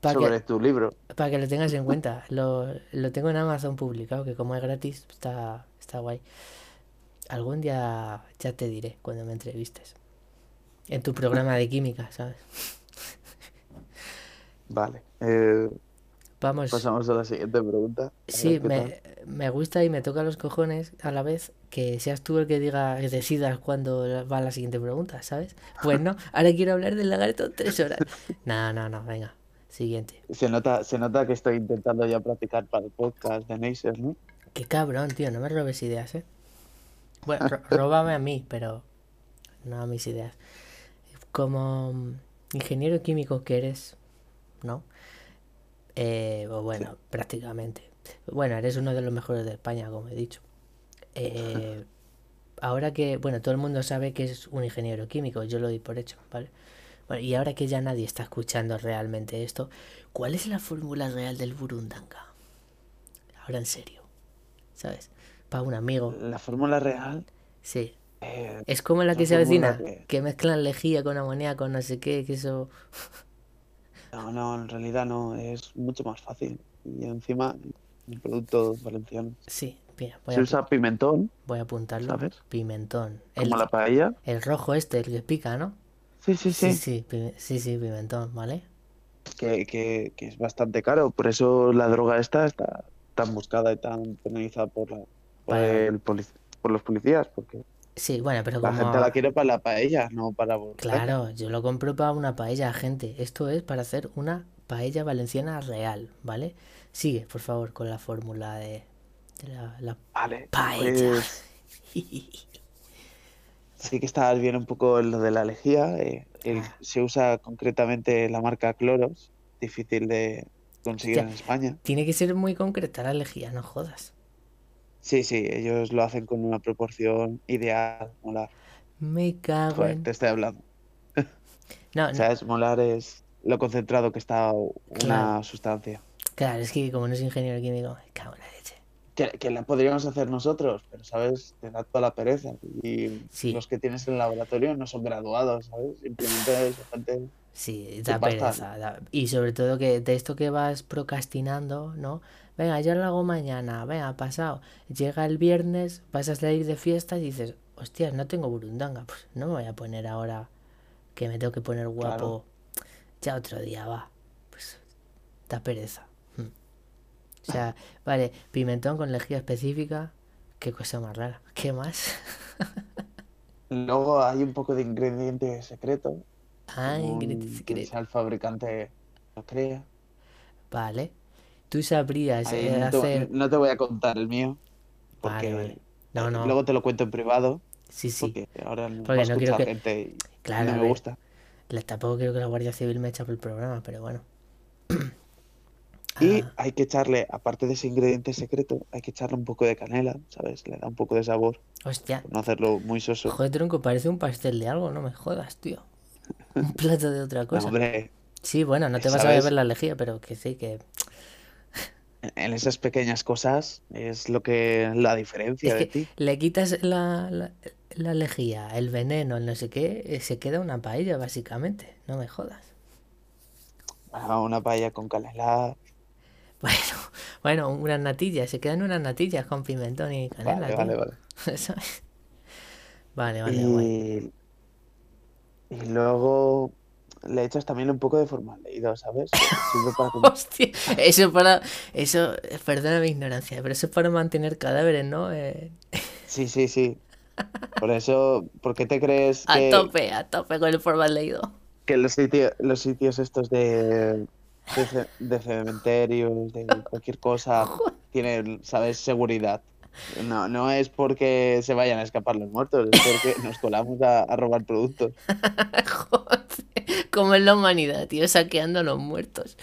para sobre que, tu libro. para que lo tengas en cuenta. Lo, lo tengo en Amazon publicado, que como es gratis, está, está guay. Algún día ya te diré cuando me entrevistes. En tu programa de química, ¿sabes? Vale. eh, Vamos. pasamos a la siguiente pregunta. Sí, me, me gusta y me toca los cojones a la vez que seas tú el que diga, que decidas cuándo va la siguiente pregunta, ¿sabes? Pues no, ahora quiero hablar del lagarto tres horas. No, no, no, venga, siguiente. Se nota, se nota que estoy intentando ya practicar para el podcast de Neisser, ¿no? Qué cabrón, tío, no me robes ideas, ¿eh? Bueno, ro- róbame a mí, pero no a mis ideas. Como mm, ingeniero químico que eres, ¿no? Eh, o bueno, prácticamente. Bueno, eres uno de los mejores de España, como he dicho. Eh, ahora que, bueno, todo el mundo sabe que es un ingeniero químico, yo lo doy por hecho, ¿vale? Bueno, y ahora que ya nadie está escuchando realmente esto, ¿cuál es la fórmula real del burundanga? Ahora en serio, ¿sabes? Para un amigo, La fórmula real. sí. eh, Es como la La que se avecina, que- que mezclan lejía con amoníaco, no sé qué, que eso... no, no, en realidad no, es mucho más fácil. Y encima, un producto valenciano. Sí, mira, voy Se a, usa pimentón, voy a apuntarlo. ¿sabes? Pimentón. El, como la paella. el rojo este, el que pica, ¿no? Sí, sí, sí. Sí, sí, sí, sí, pimentón, ¿vale? Que, que, que es bastante caro. Por eso la droga esta está tan buscada y tan penalizada por, la, por, el polic- por los policías. Porque Sí, bueno, pero la como... gente la quiere para la paella, no para volver. Claro, yo lo compro para una paella, gente. Esto es para hacer una paella valenciana real, ¿vale? Sigue, por favor, con la fórmula de, de la, la Vale, paella. pues sí que está bien un poco lo de la lejía. eh, el- Ah. se usa concretamente la marca Cloros, difícil de conseguir en España. Tiene que ser muy concreta la lejía, no jodas. Sí, sí, ellos lo hacen con una proporción ideal, molar. Me cago Joder, en... te estoy hablando. No, no, ¿Sabes? Molar es lo concentrado que está una Claro. sustancia. claro, es que como no soy ingeniero químico, me cago en la leche. Que, que la podríamos hacer nosotros, pero, ¿sabes? Te da toda la pereza. Y Sí. los que tienes en el laboratorio no son graduados, ¿sabes? Simplemente es gente... Sí, da pereza. da- Y sobre todo que de esto que vas procrastinando, ¿no? Venga, yo lo hago mañana, venga, pasado. Llega el viernes, vas a salir de fiesta y dices, hostias, no tengo burundanga. Pues no me voy a poner ahora que me tengo que poner guapo. Ya otro día va. Pues da pereza. O sea, vale, pimentón con lejía específica. Qué cosa más rara. ¿Qué más? Luego hay un poco de ingrediente secreto. Ah, según ingrediente quien secreto. sea el fabricante lo crea. Vale. Tú sabrías Ahí eh, no, te, hacer... no te voy a contar el mío, porque Vale, vale. No, no. luego te lo cuento en privado, Sí, sí. porque ahora no Porque no quiero que- gente y Claro, no me ver, gusta. la- tampoco quiero que la Guardia Civil me eche por el programa, pero bueno. Y hay que echarle, aparte de ese ingrediente secreto, hay que echarle un poco de canela, ¿sabes? Le da un poco de sabor, hostia, por no hacerlo muy soso. joder, tronco, parece un pastel de algo, no me jodas, tío. Un plato de otra No, cosa. hombre, Sí, bueno, no te vas a beber la lejía, pero que sí, que... en- esas pequeñas cosas es lo que la diferencia Es de que ti. le quitas la, la, la lejía, el veneno, el no sé qué, eh, se queda una paella, básicamente. No me jodas. Ah, Una paella con canela, Bueno, bueno, unas natillas, se quedan unas natillas con pimentón y canela, vale, vale, vale. Vale, vale, guay. Y, y luego le echas también un poco de formaldehído, ¿sabes? Para que- Hostia, eso para, eso, perdona mi ignorancia, pero eso es para mantener cadáveres, ¿no? Eh, Sí, sí, sí. Por eso, ¿por qué te crees a que, tope, a tope con el formaldehído. que los sitios, los sitios estos de, de, de cementerios, de cualquier cosa, tienen, ¿sabes? Seguridad. No, no es porque se vayan a escapar los muertos, es porque nos colamos a, a robar productos. Joder, como en la humanidad, tío, saqueando a los muertos.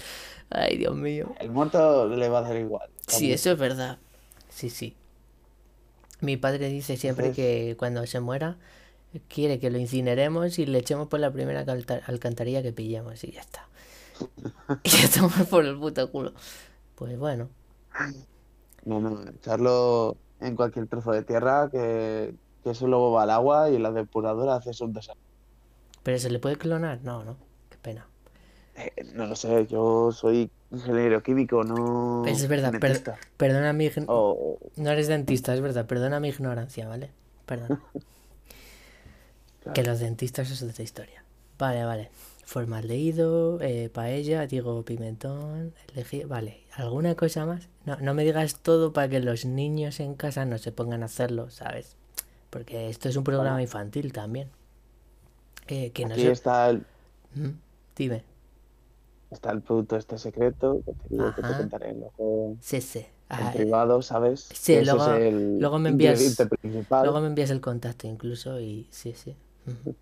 Ay, Dios mío. El muerto le va a dar igual. Sí, eso es verdad. Sí, sí. Mi padre dice siempre Entonces- que cuando se muera quiere que lo incineremos y le echemos por la primera alcantarilla que pillemos y ya está. Y ya estamos por el puto culo. Pues bueno, No, no, echarlo en cualquier trozo de tierra que, que eso luego va al agua y la depuradora hace un desastre. pero ¿se le puede clonar? No, no. Qué pena. Eh, no lo sé, yo soy ingeniero químico, no Es verdad, per- perdona mi... ign- O- No eres dentista, es verdad. Perdona mi ignorancia, ¿vale? Perdón. claro. Que los dentistas es otra historia. Vale, vale. Formaldehído, eh, paella, digo pimentón, elegí... Vale, ¿alguna cosa más? No, no me digas todo para que los niños en casa no se pongan a hacerlo, ¿sabes? Porque esto es un programa Bueno. infantil también. Eh, que no Aquí está el, Mm, Dime. está el producto este secreto que te digo que te contaré luego Sí, sí. en Ah, eh, privado, ¿sabes? sí, Que luego- es el luego me envías- ingrediente principal. luego me envías el contacto incluso y sí, sí.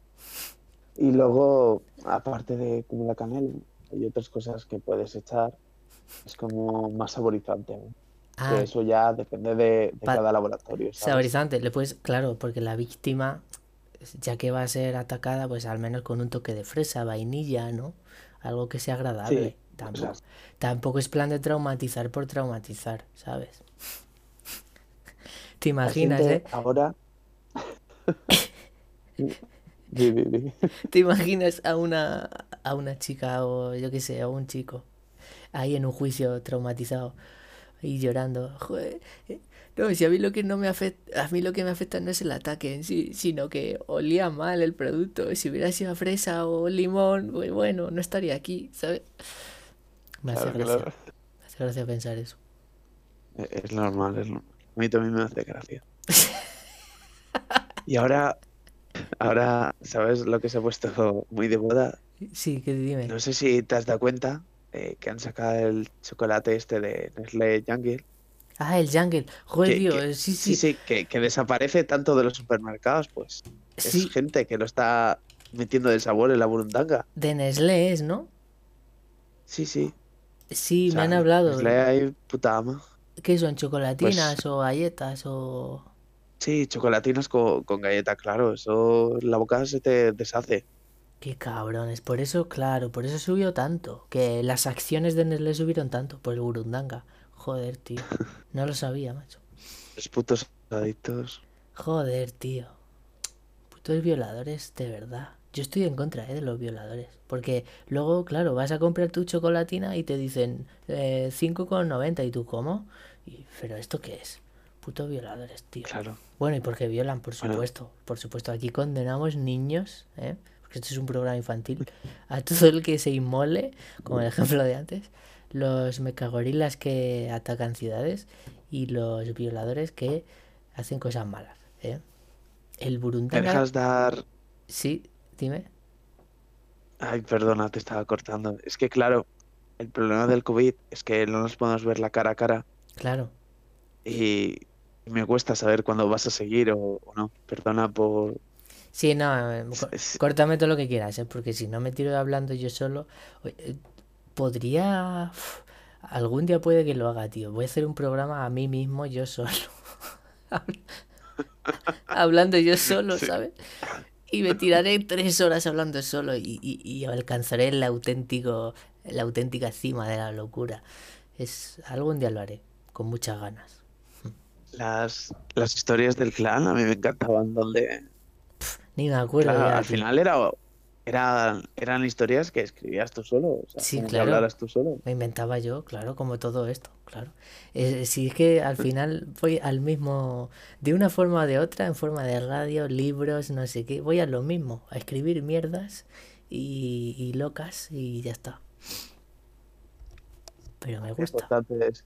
Y luego, aparte de como la canela, hay otras cosas que puedes echar. Es como más saborizante. ¿no? Ah, Que eso ya depende de, de cada laboratorio, ¿sabes? Saborizante, le puedes, claro, porque la víctima, ya que va a ser atacada, pues al menos con un toque de fresa, vainilla, ¿no? Algo que sea agradable. Sí, Tampoco, tampoco es plan de traumatizar por traumatizar, ¿sabes? ¿Te imaginas, eh? Ahora. ¿Te imaginas a una, a una chica o yo qué sé, a un chico ahí en un juicio traumatizado y llorando? Joder, eh, no, si a mí lo que no me afecta, a mí lo que me afecta no es el ataque en sí, sino que olía mal el producto. Si hubiera sido fresa o limón, pues bueno, no estaría aquí, ¿sabes? Me hace Claro, gracia, claro. me hace gracia pensar eso. Es es normal, es normal. A mí también me hace gracia. Y ahora, ahora, ¿sabes lo que se ha puesto muy de moda? Sí, que dime. No sé si te has dado cuenta eh, que han sacado el chocolate este de Nestlé Jungle. Ah, el jungle. Joder, Que- tío, que- eh, sí, Sí, sí, sí, que, que desaparece tanto de los supermercados, pues. Es sí, gente que lo está metiendo el sabor en la burundanga. de Nestlé es, ¿no? Sí, sí. Sí, O me han hablado. Nestlé hay puta ama. ¿Qué son? ¿Chocolatinas Pues o galletas o...? Sí, chocolatinas con, con galleta, claro. Eso la boca se te deshace. Qué cabrones. Por eso, claro, por eso subió tanto. Que las acciones de Nestlé subieron tanto por el Burundanga. Joder, tío. No lo sabía, macho. Los putos adictos. Joder, tío. Putos violadores, de verdad. Yo estoy en contra, eh, de los violadores. Porque luego, claro, vas a comprar tu chocolatina y te dicen eh, 5,90 y tú, ¿cómo? Y, ¿Pero esto qué es? Putos violadores, tío. Claro. Bueno, y porque violan, por Bueno. supuesto. Por supuesto, aquí condenamos niños, ¿eh? porque esto es un programa infantil, a todo el que se inmole, como el ejemplo de antes, los mecagorilas que atacan ciudades y los violadores que hacen cosas malas. ¿eh? El ¿Me Burundanga... dejas dar Sí, dime. Ay, perdona, te estaba cortando. Es que, claro, el problema del COVID es que no nos podemos ver la cara a cara Claro. y me cuesta saber cuándo vas a seguir o, o no. Perdona por... Sí, no, eh, córtame todo lo que quieras, ¿eh? porque si no me tiro hablando yo solo, eh, podría... uf, Algún día puede que lo haga, tío. Voy a hacer un programa a mí mismo, yo solo. Habl- Hablando yo solo. ¿sabes? Y me tiraré tres horas hablando solo y, y- y alcanzaré el auténtico, la auténtica cima de la locura. Es, algún día lo haré, con muchas ganas. Las, las historias del clan a mí me encantaban, donde, Ni me acuerdo claro, ya, al tío. final era, eran, eran historias que escribías tú solo, o sea, Sí, claro. hablaras tú solo. Me inventaba yo, claro, como todo esto, claro. Eh, si es que al final voy al mismo, de una forma o de otra, en forma de radio, libros, no sé qué, voy a lo mismo, a escribir mierdas y, y locas y ya está. Pero me gusta. es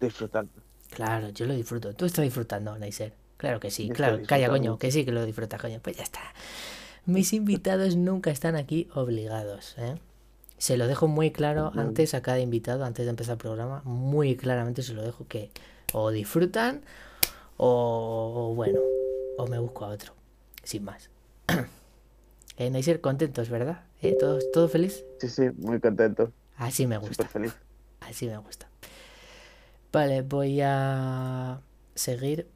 disfrutar. Claro, yo lo disfruto. Tú estás disfrutando, Naiser. Claro que sí, Yo claro. Calla, coño, que sí que lo disfrutas, coño. Pues ya está. Mis invitados nunca están aquí obligados, ¿eh? Se lo dejo muy claro antes a cada invitado, antes de empezar el programa. Muy claramente se lo dejo que o disfrutan o, o bueno, o me busco a otro. Sin más. eh, Naiser, contentos, ¿verdad? ¿Eh? ¿Todos, ¿Todo feliz? Sí, sí, muy contento, Así me súper gusta. feliz. Así me gusta. Vale, voy a seguir.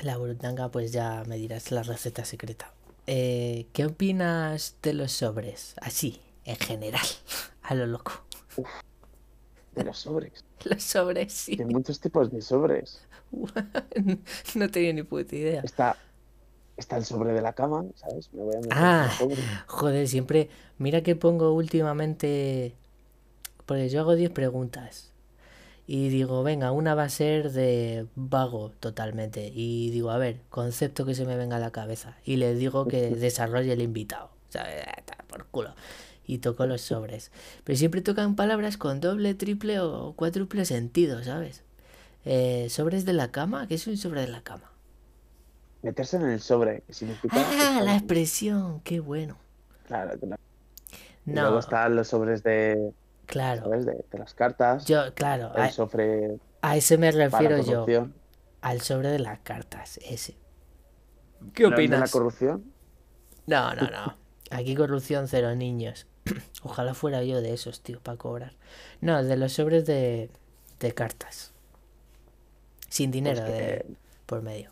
La burundanga, pues ya me dirás la receta secreta. Eh, ¿Qué opinas de los sobres? Así, en general, a lo loco. De los sobres. Los sobres, sí. Hay muchos tipos de sobres. no tenía ni puta idea. Está, está el sobre de la cama, ¿sabes? Me voy a meter Ah, sobre. joder, siempre. Mira que pongo últimamente. Porque yo hago 10 preguntas. Y digo, venga, una va a ser de vago totalmente. Y digo, a ver, concepto que se me venga a la cabeza. Y le digo que desarrolle el invitado. ¿Sabes? Ta, Por culo. Y toco los sobres. Pero siempre tocan palabras con doble, triple o cuádruple sentido, ¿sabes? Eh, sobres de la cama. ¿Qué es un sobre de la cama? Meterse en el sobre, significa... Ah, la expresión. Qué bueno. Claro, claro. No, luego están los sobres de, claro. ¿sabes? De, de las cartas. Yo, claro, el a, sobre a ese me refiero yo. Al sobre de las cartas, ese. ¿Qué ¿No el de la opinas? corrupción? No, no, no. Aquí corrupción cero, niños. Ojalá fuera yo de esos, tío, para cobrar. No, de los sobres de, de cartas. Sin dinero Pues que- de por medio.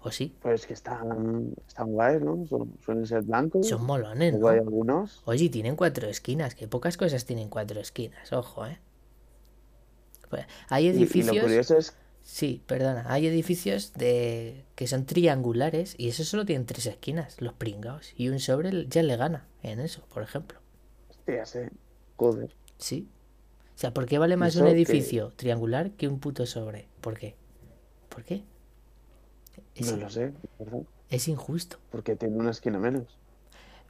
¿O sí? Pues que están, están guays, ¿no? Son- suelen ser blancos. Son molones, ¿no? algunos. Oye, tienen cuatro esquinas, que pocas cosas tienen cuatro esquinas, ojo, ¿eh? Pues, hay Y, y lo edificios... curioso es Sí, perdona, hay edificios de que son triangulares y esos solo tienen tres esquinas, los pringados. Y un sobre ya le gana en eso, por ejemplo. Hostias, eh. Joder. Sí. O sea, ¿por qué vale más un que- edificio triangular que un puto sobre? ¿Por qué? ¿Por qué? Es, No lo sé, ¿verdad? es injusto. Porque tiene una esquina menos.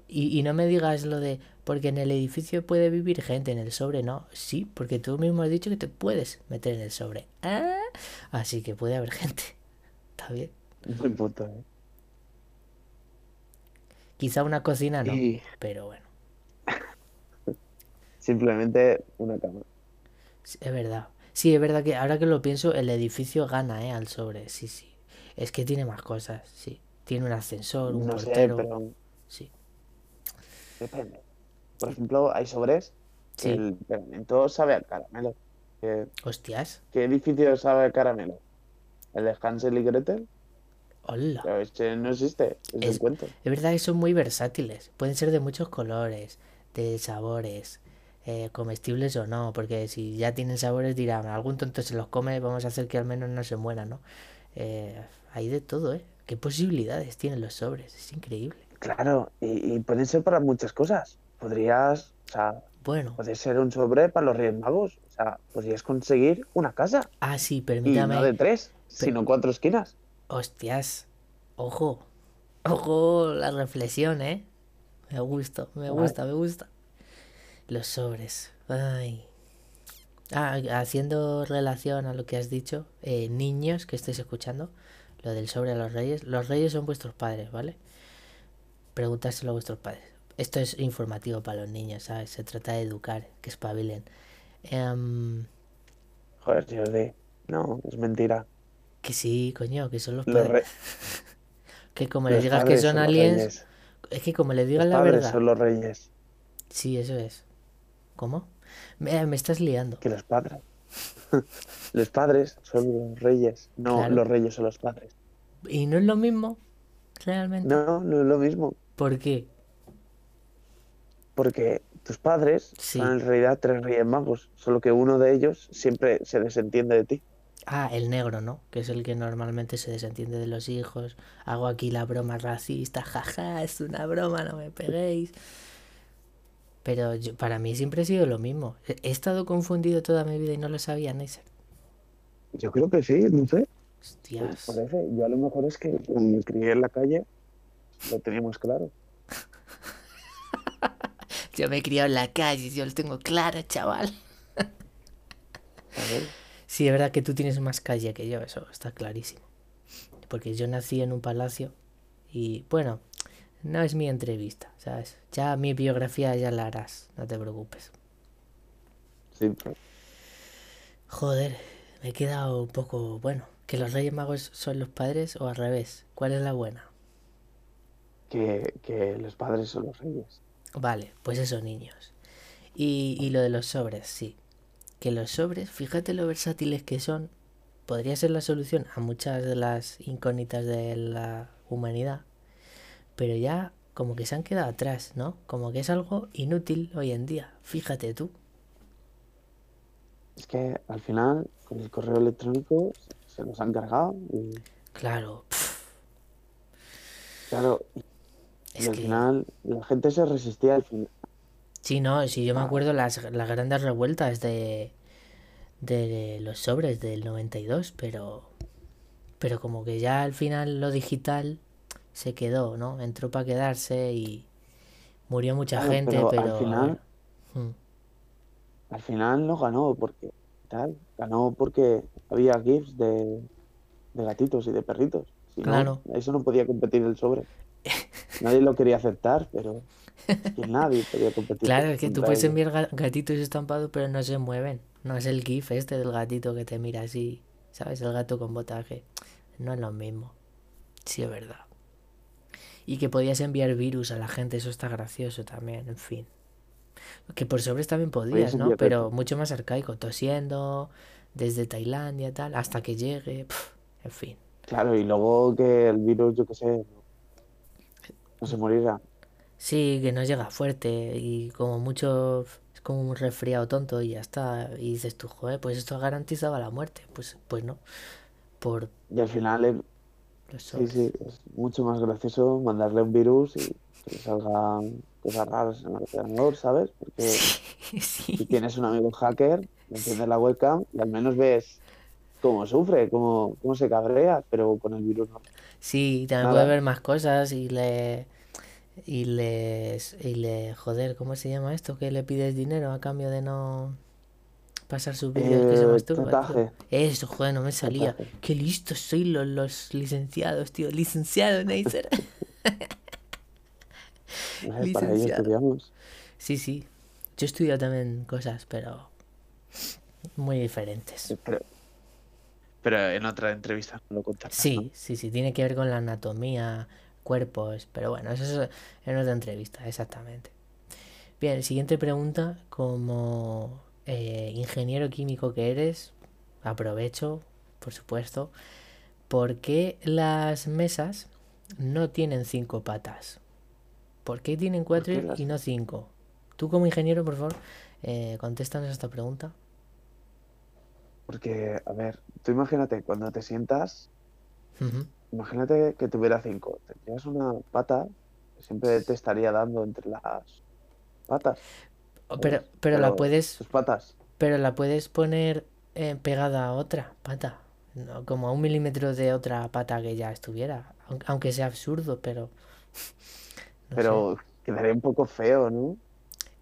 Y, y no me digas lo de, porque en el edificio puede vivir gente, en el sobre no. Sí, porque tú mismo has dicho que te puedes meter en el sobre. Ah, así que puede haber gente. Está bien. Buen punto, eh. Quizá una cocina no, Y pero bueno. simplemente una cama. Sí, Es verdad. Sí, es verdad que ahora que lo pienso, el edificio gana, ¿eh? Al sobre. Sí, sí. Es que tiene más cosas, sí. Tiene un ascensor, un No sé, portero. pero Sí. depende. Por ejemplo, hay sobres Sí. el pegamento sabe a caramelo. ¿Qué, Hostias. qué edificio sabe a caramelo? ¿El de Hansel y Gretel? Hola. Pero ese no existe, es Es- cuento. Es verdad que son muy versátiles. Pueden ser de muchos colores, de sabores, eh, comestibles o no. Porque si ya tienen sabores dirán, algún tonto se los come, vamos a hacer que al menos no se muera, ¿no? Eh, hay de todo, ¿eh? ¿Qué posibilidades tienen los sobres? Es increíble. Claro, y, y pueden ser para muchas cosas. Podrías, o sea, Bueno. puede ser un sobre para los Reyes Magos. O sea, podrías conseguir una casa. Ah, sí, Y permítame. no de tres, sino cuatro esquinas. Hostias, ojo, ojo la reflexión, ¿eh? Me gusta, me gusta, me gusta. Los sobres, ay. Ah, haciendo relación a lo que has dicho, eh, niños que estáis escuchando, lo del sobre a los reyes, los reyes son vuestros padres, ¿vale? Preguntárselo a vuestros padres. Esto es informativo para los niños, ¿sabes? Se trata de educar, que espabilen. Em, Joder, Jordi. No, es mentira. que sí, coño, que son los Los, padres. re- Que como les digas que son aliens. Es que como le digan la padres verdad. son los reyes. Sí, eso es. ¿Cómo? Me, me estás liando. Que los padres. Los padres son los reyes. No, Claro. los reyes son los padres. ¿Y no es lo mismo? Realmente. No, no es lo mismo. ¿Por qué? Porque tus padres Sí. son en realidad tres reyes magos. Solo que uno de ellos siempre se desentiende de ti. Ah, el negro, ¿no? Que es el que normalmente se desentiende de los hijos. Hago aquí la broma racista. Jaja, es una broma, no me peguéis. Pero yo- para mí siempre ha sido lo mismo. He estado confundido toda mi vida y no lo sabía, Neisser. Yo creo que sí, no sé. Hostias. Parece. Yo a lo mejor es que como me crié en la calle, lo teníamos claro. Yo me he criado en la calle, yo lo tengo claro, chaval. Sí, es verdad que tú tienes más calle que yo, eso está clarísimo. Porque yo nací en un palacio y, bueno, no es mi entrevista, ¿sabes? Ya mi biografía ya la harás, no te preocupes. Sí, Joder, me he quedado un poco, bueno, que los Reyes Magos son los padres o al revés. ¿Cuál es la buena? que, que los padres son los reyes. Vale, pues eso, niños. Y, y lo de los sobres, sí. que los sobres, fíjate lo versátiles que son, podría ser la solución a muchas de las incógnitas de la humanidad, pero ya como que se han quedado atrás, ¿no? Como que es algo inútil hoy en día, fíjate tú. Es que al final, con el correo electrónico, se nos han cargado. Y, Claro, claro, y al que... final la gente se resistía al final. Sí, no, sí, yo me a- acuerdo las, las grandes revueltas de, de los sobres del 92, pero, pero como que ya al final lo digital se quedó, ¿no? Entró para quedarse y murió mucha Claro, gente, pero pero al final, ver, mm, al final no ganó porque tal, ganó porque había GIFs de, de gatitos y de perritos. Si no, claro, eso no podía competir el sobre. Nadie lo quería aceptar, pero es que nadie podía competir claro, es que tú puedes enviar ga- gatitos estampados, pero no se mueven. No es el GIF este del gatito que te mira así, ¿sabes? El gato con botaje. No es lo mismo. Sí, es verdad. Y que podías enviar virus a la gente, eso está gracioso también, en fin. Que por sobres también Podías ¿no? Pero mucho más arcaico, tosiendo desde Tailandia, tal, hasta que llegue, pf, en fin. Claro, y luego que el virus, yo qué sé, no, se moriera. Sí, que no llega fuerte y como mucho es como un resfriado tonto y ya está. Y dices tú, joder, pues esto garantizaba la muerte. Pues, pues no, por Y al final los sí, sí, es mucho más gracioso mandarle un virus y que le salgan cosas raras en el ordenador, ¿sabes? Porque Sí, si tienes un amigo hacker, enciendes la webcam y al menos ves cómo sufre, cómo, cómo se cabrea, pero con el virus no. Sí, también puede ver más cosas y le y les y le joder, ¿cómo se llama esto? Que le pides dinero a cambio de no pasar sus vídeos que se Eh, masturba, Eso, joder, no me salía. chantaje. Qué listos soy los, los licenciados, tío. Licenciado, Neisser. Eh, Licenciado. estudiamos. Sí, sí. Yo he estudiado también cosas, pero muy diferentes. Eh, Pero, pero en otra entrevista no lo contarás, ¿no? Sí, sí, sí, tiene que ver con la anatomía, cuerpos, pero bueno, eso es en otra entrevista, exactamente. Bien, siguiente pregunta, como eh, ingeniero químico que eres, aprovecho, por supuesto, ¿por qué las mesas no tienen cinco patas? ¿Por qué tienen ¿Por cuatro qué las y no cinco? Tú como ingeniero, por favor, eh, contéstanos esta pregunta. Porque, a ver, tú imagínate, cuando te sientas, Ujú. imagínate que tuviera cinco. Tendrías una pata que siempre te estaría dando entre las patas, Pero, pero la puedes, tus patas. pero la puedes poner eh, pegada a otra pata, ¿no? como a un milímetro de otra pata que ya estuviera, aun- aunque sea absurdo, pero no sé. Pero quedaría un poco feo, ¿no?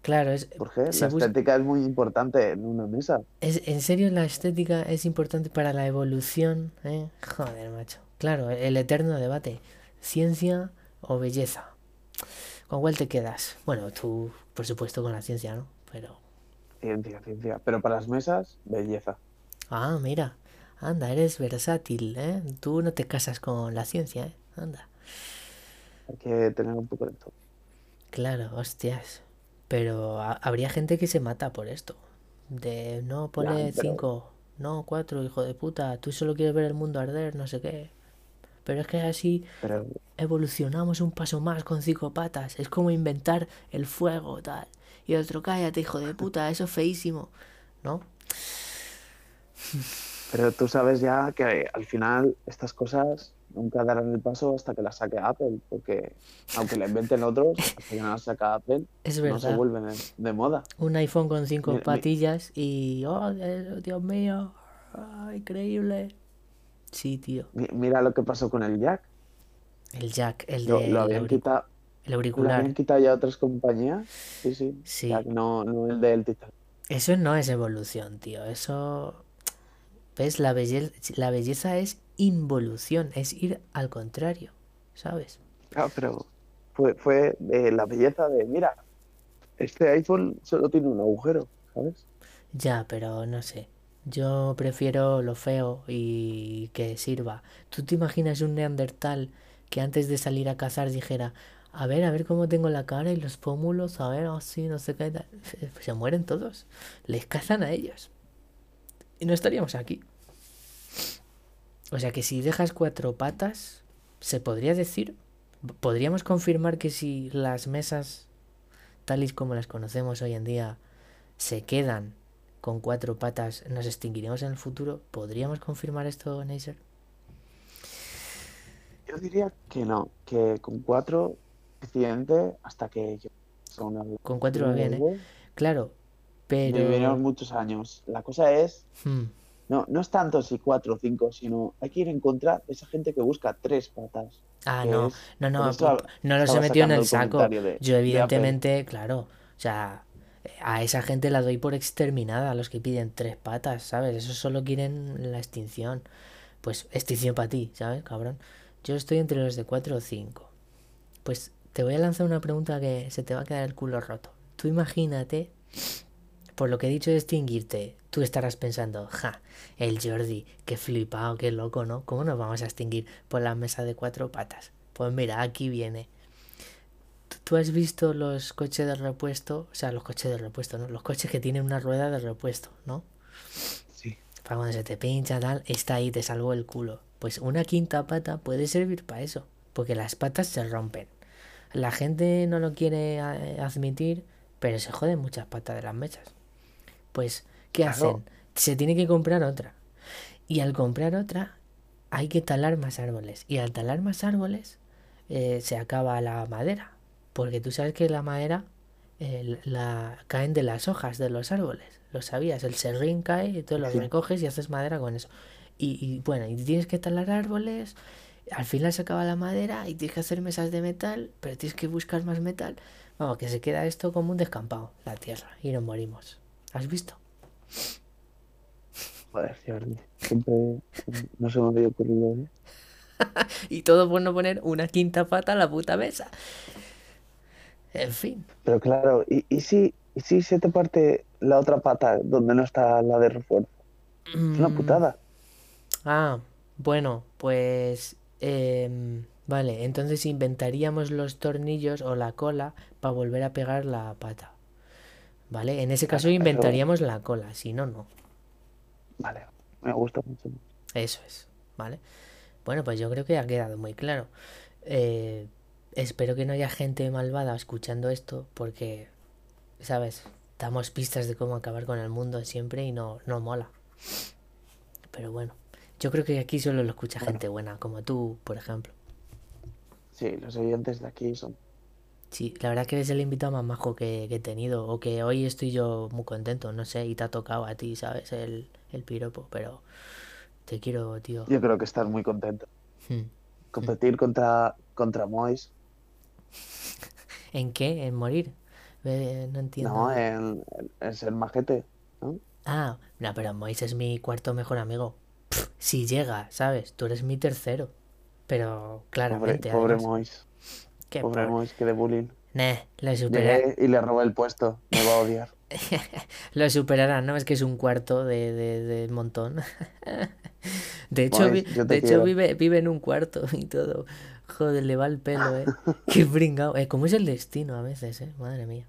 Claro, es, Porque la estética es muy importante en una mesa. es, en serio la estética es importante para la evolución, ¿eh? Joder, macho. Claro, el eterno debate, ciencia o belleza. ¿Con cuál te quedas? Bueno, tú, por supuesto, con la ciencia, ¿no? Pero, Ciencia, ciencia. Pero para las mesas, belleza. ah, mira, anda, eres versátil, ¿eh? Tú no te casas con la ciencia, ¿eh? Anda. Hay que tener un poco de todo. Claro, hostias. Pero ha- habría gente que se mata por esto. De no pero, cinco, no cuatro, hijo de puta. Tú solo quieres ver el mundo arder, no sé qué. Pero es que así pero evolucionamos un paso más con cinco patas. Es como inventar el fuego, tal. Y otro, cállate, hijo de puta, eso es feísimo. ¿No? Pero tú sabes ya que al final estas cosas nunca darán el paso hasta que las saque Apple, porque aunque la inventen otros, hasta que no las saca Apple, Es no se vuelven de, moda. Un iPhone con cinco mi- patillas y... ¡Oh, Dios mío! ah, increíble! Sí, tío. mi- mira lo que pasó con el Jack. El jack, el Lo, lo habían quitado, el lo auricular. habían quitado ya otras compañías. Sí, sí. Sí. Jack, no, no el del Titan. Eso no es evolución, tío. Eso... ¿Ves? La belleza, la belleza es involución, es ir al contrario, ¿sabes? Claro, pero fue, fue de la belleza de, mira, este iPhone solo tiene un agujero, ¿sabes? Ya, pero no sé. Yo prefiero lo feo y que sirva. ¿Tú te imaginas un neandertal que antes de salir a cazar dijera, a ver, a ver cómo tengo la cara y los pómulos, a ver, así, no sé qué tal? Se mueren todos. Les cazan a ellos. y no estaríamos aquí. O sea que si dejas cuatro patas, se podría decir, podríamos confirmar que si las mesas, tal y como las conocemos hoy en día, se quedan con cuatro patas, nos extinguiremos en el futuro. ¿Podríamos confirmar esto, Neisser? Yo diría que no, que con cuatro suficiente hasta que yo Con cuatro va bien, ¿eh? Claro, pero... Viviremos muchos años. La cosa es... Hmm. No, no es tanto si cuatro o cinco, sino hay que ir en contra de esa gente que busca tres patas. Ah, no, es- no, no, no los he metido en el saco. de- Yo de evidentemente, claro, o sea, a esa gente la doy por exterminada, a los que piden tres patas, ¿sabes? Esos solo quieren la extinción. Pues extinción para ti, ¿sabes, cabrón? Yo estoy entre los de cuatro o cinco. Pues te voy a lanzar una pregunta que se te va a quedar el culo roto. Tú imagínate, por lo que he dicho de extinguirte, tú estarás pensando, ja, el Jordi, qué flipado, qué loco, ¿no? ¿Cómo nos vamos a extinguir por la mesa de cuatro patas? Pues mira, aquí viene. ¿Tú- ¿Tú has visto los coches de repuesto? O sea, los coches de repuesto, ¿no? Los coches que tienen una rueda de repuesto, ¿no? Sí. Para cuando se te pincha, tal, está ahí, te salvó el culo. Pues una quinta pata puede servir para eso, porque las patas se rompen. La gente no lo quiere eh, admitir, pero se joden muchas patas de las mesas. Pues, ¿qué Claro. hacen? Se tiene que comprar otra. Y al comprar otra, hay que talar más árboles. Y al talar más árboles, eh, se acaba la madera. Porque tú sabes que la madera la, caen de las hojas de los árboles. Lo sabías, el serrín cae y tú lo Sí. recoges y haces madera con eso. Y, y bueno, y tienes que talar árboles. Al final se acaba la madera y tienes que hacer mesas de metal, pero tienes que buscar más metal. Vamos, que se queda esto como un descampado, la tierra, y nos morimos. ¿Has visto? Joder. Siempre no se me había ocurrido, ¿eh? Y todo por no poner una quinta pata a la puta mesa. En fin. Pero claro, ¿y, y si, ¿y si se te parte la otra pata donde no está la de refuerzo? Es una Mm, putada. Ah, bueno, pues... em, vale, entonces inventaríamos los tornillos o la cola para volver a pegar la pata. ¿Vale? En ese caso inventaríamos la cola, si no, no. Vale, me gusta mucho. Eso es, ¿vale? Bueno, pues yo creo que ha quedado muy claro. Eh, espero que no haya gente malvada escuchando esto porque, ¿sabes? Damos pistas de cómo acabar con el mundo siempre y no, no mola. Pero bueno, yo creo que aquí solo lo escucha Bueno. gente buena, como tú, por ejemplo. Sí, los oyentes de aquí son... Sí, la verdad que eres el invitado más majo que, que he tenido, o que hoy estoy yo muy contento, no sé, y te ha tocado a ti, ¿sabes? El, el piropo, pero te quiero, tío. Yo creo que estás muy contento. Hmm. Competir contra, contra Mois, ¿En qué? ¿En morir? Eh, no entiendo. no, en, en ser majete, ¿no? Ah, no, pero Mois es mi cuarto mejor amigo. Pff, si llega, ¿sabes? Tú eres mi tercero. Pero Pobre, claramente, pobre además. Mois, Qué pobre pobre. Mois, que de bullying. Nah, lo supera- Llegué y le robé el puesto, me va a odiar. Lo superará, ¿no? Es que es un cuarto de, de, de montón. De hecho, Mois, vi- de hecho vive, vive en un cuarto y todo. Joder, le va el pelo, ¿eh? Qué pringao. Eh, ¿cómo es el destino a veces, eh? Madre mía.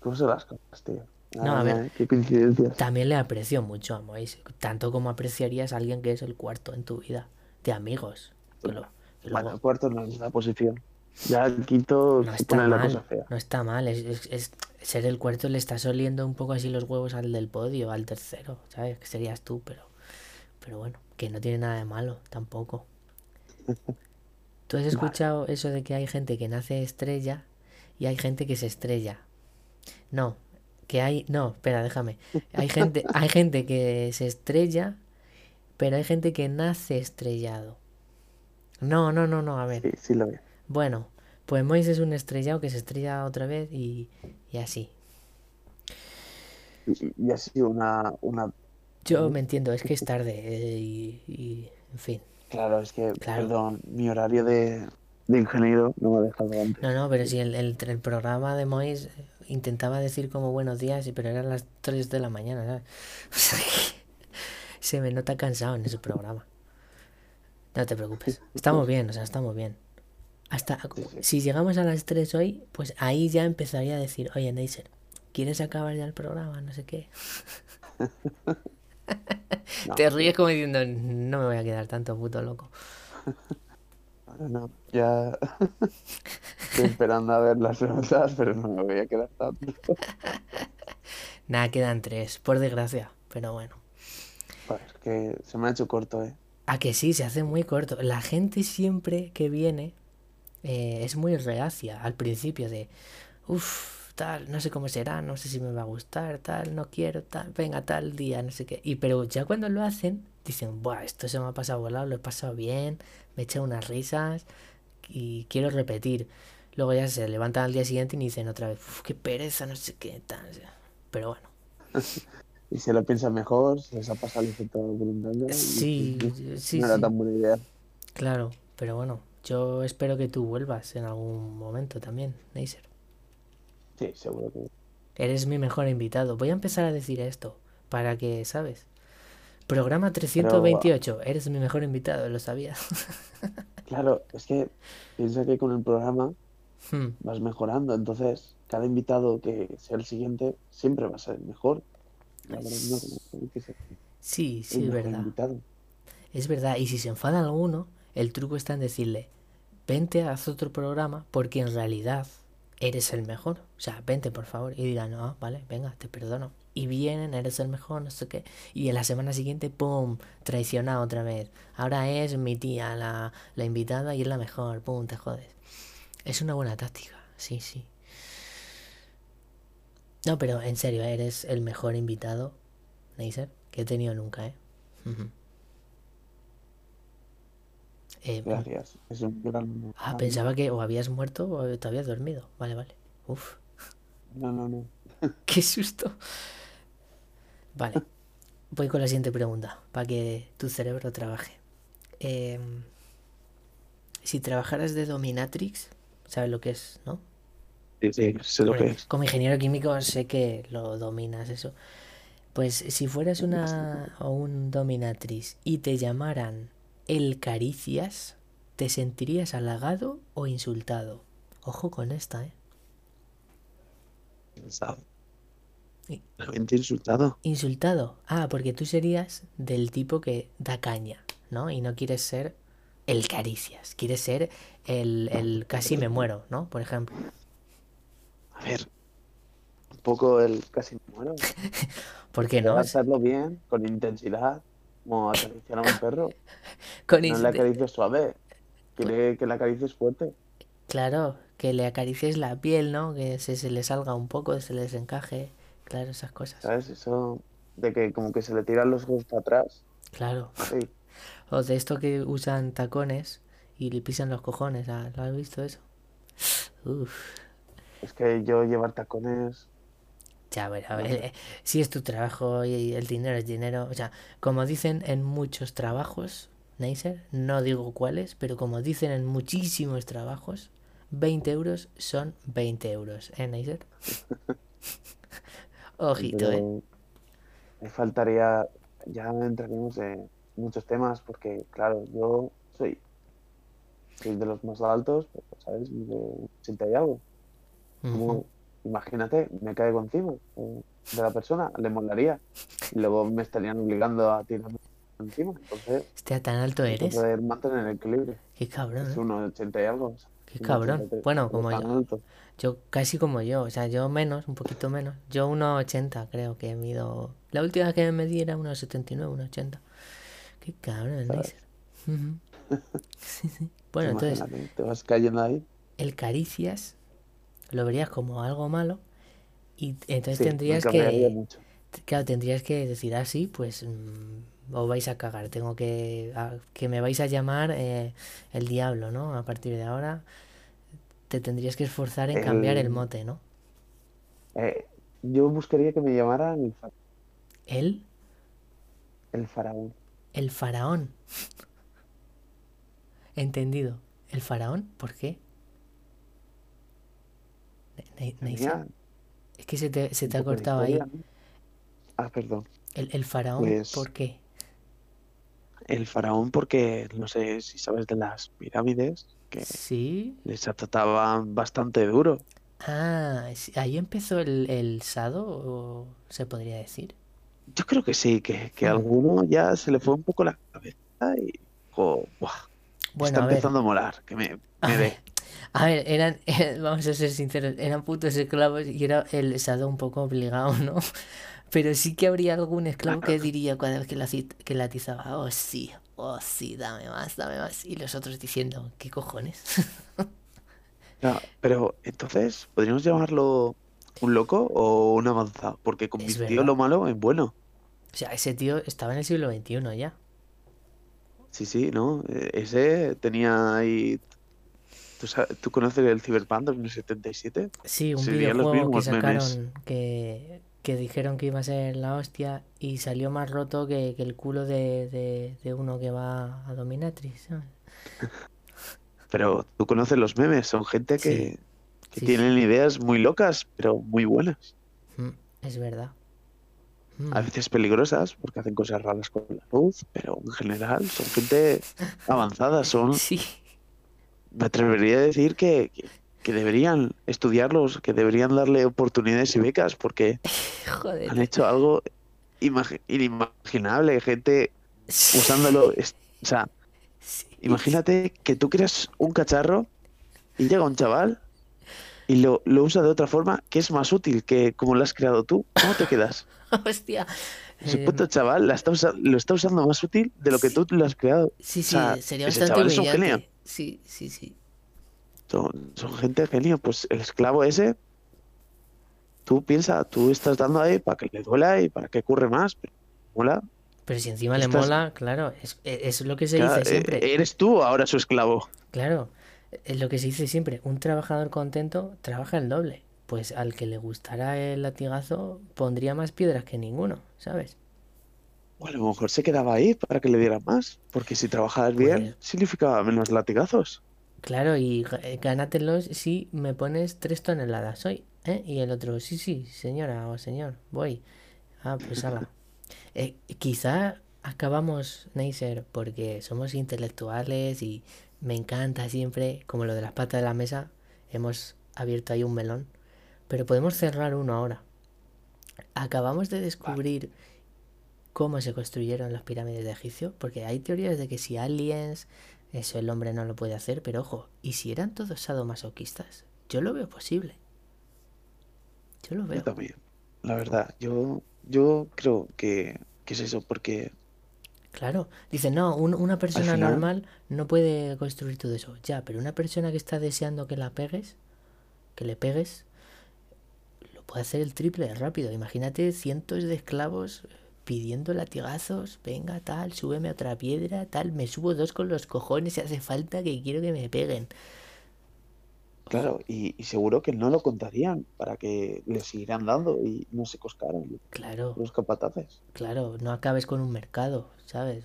¿Cómo se las cosas, tío? No, a ver. mía, Qué coincidencias. También le aprecio mucho a Mois. Tanto como apreciarías a alguien que es el cuarto en tu vida. De amigos. Que lo- que Bueno, luego- el cuarto no es la posición. Ya el quinto No está la cosa mal, fea. no está mal. Es, es- es- ser el cuarto le estás oliendo un poco así los huevos al del podio, al tercero, ¿sabes? Que serías tú, pero, pero bueno, que no tiene nada de malo tampoco. ¿Tú has escuchado eso de que hay gente que nace estrella y hay gente que se estrella? No, que hay, no, espera, déjame. Hay gente, hay gente que se estrella, pero hay gente que nace estrellado. No, no, no, no, a ver. Sí, sí lo veo. Bueno, pues Mois es un estrellado que se estrella otra vez y, y así. Y, sido una, una... Yo me entiendo, es que es tarde eh, y, y, en fin. Claro, es que, Claro. perdón, mi horario de, de ingeniero no me ha dejado antes. No, no, pero si el, el, el programa de Mois eh, intentaba decir como buenos días, y- pero eran las 3 de la mañana, ¿sabes? O sea se me nota cansado en ese programa. No te preocupes, estamos bien, o sea, estamos bien. Hasta si llegamos a las 3 hoy, pues ahí ya empezaría a decir, oye, Neisser, ¿quieres acabar ya el programa? No sé qué. No, Te ríes como diciendo, no me voy a quedar tanto puto loco. no. Ya estoy esperando a ver las notas, pero no me voy a quedar tanto. Nada, quedan tres, por desgracia. Pero bueno. Pues es que se me ha hecho corto, ¿eh? A que sí, se hace muy corto. La gente siempre que viene eh, es muy reacia al principio de, uff, tal, no sé cómo será, no sé si me va a gustar, tal, no quiero, tal, venga, tal día, no sé qué. Y pero ya cuando lo hacen, dicen, buah, esto se me ha pasado volado, lo he pasado bien, me he echado unas risas y quiero repetir. Luego ya se levantan al día siguiente y dicen otra vez, qué pereza, no sé qué, tal. Pero bueno. Y si lo piensan mejor, se les ha pasado el efecto voluntario. y Sí, sí, no era sí. tan buena idea. Claro, pero bueno, yo espero que tú vuelvas en algún momento también, Neisser. Sí, seguro que. Eres mi mejor invitado. Voy a empezar a decir esto para que, ¿sabes? Programa 328, eres mi mejor invitado, lo sabía. Claro, es que piensa que con el programa Hmm, vas mejorando, entonces cada invitado que sea el siguiente siempre va a ser mejor. La no, que Sí, sí, es verdad. invitado. Es verdad, y si se enfada alguno, el truco está en decirle, vente, haz otro programa, porque en realidad eres el mejor. O sea, vente, por favor. Y dirán, no, vale, venga, te perdono. Y vienen, eres el mejor, no sé qué. Y en la semana siguiente, ¡pum! Traicionado otra vez. Ahora es mi tía la, la invitada y es la mejor, ¡pum! Te jodes. Es una buena táctica, sí, sí. No, pero en serio, eres el mejor invitado, Neisser, que he tenido nunca, ¿eh? Eh, Gracias. Es un gran. Ah, pensaba que o habías muerto o te habías dormido. Vale, vale. Uf, No, no, no. qué susto. Vale, voy con la siguiente pregunta para que tu cerebro trabaje. Em, si trabajaras de dominatrix, ¿sabes lo que es, no? Sí, sí, sé lo que es. Como ingeniero químico sé que lo dominas eso. Pues si fueras una o un dominatrix y te llamaran el Caricias, ¿te sentirías halagado o insultado? Ojo con esta, ¿eh? Insultado. Insultado. Ah, porque tú serías del tipo que da caña, ¿no? Y no quieres ser el Caricias. Quieres ser el, el casi me muero, ¿no? Por ejemplo. A ver. Un poco el casi me muero. ¿Por qué no? hacerlo bien, con intensidad, como acariciar a un perro. Con No le acaricies suave. Quiere que le acaricies fuerte. Claro, que le acaricies la piel, ¿no? Que se, se le salga un poco, se le desencaje. Claro, esas cosas. ¿Sabes? Eso de que como que se le tiran los ojos para atrás. Claro. Sí. O de esto que usan tacones y le pisan los cojones. ¿Lo has visto eso? Uf. Es que yo llevar tacones. Ya, bueno, eh, si es tu trabajo y el dinero es dinero. O sea, como dicen en muchos trabajos, Neisser, no digo cuáles, pero como dicen en muchísimos trabajos, 20 euros son 20 euros, ¿eh, Neisser? Ojito, ¿eh? Me faltaría. Ya entraremos en muchos temas porque, claro, yo soy, soy de los más altos, pero, ¿sabes? De 80 y algo. Como. Imagínate, me caigo encima de la persona, le molaría. Y luego me estarían obligando a tirarme encima. Entonces, Hostia, tan alto eres. poder mantener el equilibrio. Qué cabrón, Es ¿eh? uno de 80 y algo. Qué cabrón. 83, Bueno, no como tan yo. alto. Yo casi como yo, o sea, yo menos, un poquito menos. Yo 1,80 creo que mido. La última vez que me medí era 1,79, 1,80. Qué cabrón, ¿Sabes? Neisser. Ujú. Sí, sí. Bueno, entonces, te vas cayendo ahí. el caricias lo verías como algo malo y entonces Sí, tendrías que, mucho. claro, tendrías que decir así, pues mm, os vais a cagar, tengo que, a- que me vais a llamar eh, el diablo, ¿no? A partir de ahora te tendrías que esforzar en cambiar el El- mote, ¿no? Eh, yo buscaría que me llamaran el, fa- Él, el faraón. el faraón. Entendido. ¿El faraón? ¿Por qué? Es que se te, se te ha cortado ahí. Ah, perdón. El, el faraón, Pues- ¿por qué? El faraón porque, no sé si sabes de las pirámides, que Sí. les trataban bastante duro. Ah, ahí empezó el, el sado, o se podría decir. Yo creo que sí, que, que a alguno ya se le fue un poco la cabeza y dijo, "Buah, Bueno, está a ver. empezando a molar, que me, A me ver, dé. A ver, eran, vamos a ser sinceros, eran putos esclavos y era el estado un poco obligado, ¿no? Pero sí que habría algún esclavo que diría cada vez que, la, que la atizaba, oh sí, oh sí, dame más, dame más. Y los otros diciendo, ¿qué cojones? Ya, pero entonces, ¿podríamos llamarlo un loco o un avanzado? Porque convirtió lo malo en bueno. O sea, ese tío estaba en el siglo XXI ya. Sí, sí, ¿no? Eh, Ese tenía ahí... ¿Tú, sa- tú conoces el Cyberpunk 2077? Sí, un Serían videojuego que sacaron que, que dijeron que iba a ser la hostia y salió más roto que, que el culo de, de, de uno que va a Dominatrix, ¿sabes? Pero tú conoces los memes, son gente Sí, que, que sí, tienen sí. ideas muy locas, pero muy buenas. Mm, es verdad. A Mm, veces peligrosas porque hacen cosas raras con la luz, pero en general son gente avanzada, son, Sí, me atrevería a decir que, que, que deberían estudiarlos, que deberían darle oportunidades y becas porque han hecho algo imagi- inimaginable, gente usándolo, o sea, Sí, imagínate que tú creas un cacharro y llega un chaval y lo, lo usa de otra forma que es más útil que como lo has creado tú. ¿Cómo te quedas? hostia. Ese Eh, puto chaval la está lo está usando más útil de lo que tú lo has creado. sí, O sí, sea, sería bastante es un genio. Sí, sí, sí. Son, son gente genio. Pues el esclavo ese, tú piensa, tú estás dando ahí para que le duela y para que curre más. Pero mola. Pero si encima le mola, claro, es, es lo que se dice eh, siempre. eres tú ahora su esclavo. Claro, es lo que se dice siempre. Un trabajador contento trabaja el doble. Pues al que le gustara el latigazo pondría más piedras que ninguno, ¿sabes? O a lo mejor se quedaba ahí para que le dieran más. Porque si trabajabas bien, Pues significaba menos latigazos. claro, y eh, gánatelos si me pones tres toneladas hoy, ¿eh? Y el otro, sí, sí, señora o señor, voy. Ah, pues ala. Eh, quizá acabamos, Neisser, porque somos intelectuales y me encanta siempre, como lo de las patas de la mesa, hemos abierto ahí un melón, pero podemos cerrar uno ahora. Acabamos de Vale. Cómo se construyeron las pirámides de Egipcio, porque hay teorías de que si aliens, eso el hombre no lo puede hacer, pero ojo, ¿y si eran todos sadomasoquistas? Yo lo veo posible, yo lo Yo veo. también. La verdad, yo, yo creo que, que es eso. Porque Claro, dice, no, un- una persona final, normal no puede construir todo eso. Ya, pero una persona que está deseando que la pegues, que le pegues, lo puede hacer el triple de rápido. Imagínate cientos de esclavos pidiendo latigazos, venga, tal, súbeme otra piedra, tal, me subo dos con los cojones si hace falta que quiero que me peguen. claro, y, y seguro que no lo contarían para que le siguieran dando y no se coscaran Claro, los capataces. claro, no acabes con un mercado, ¿sabes?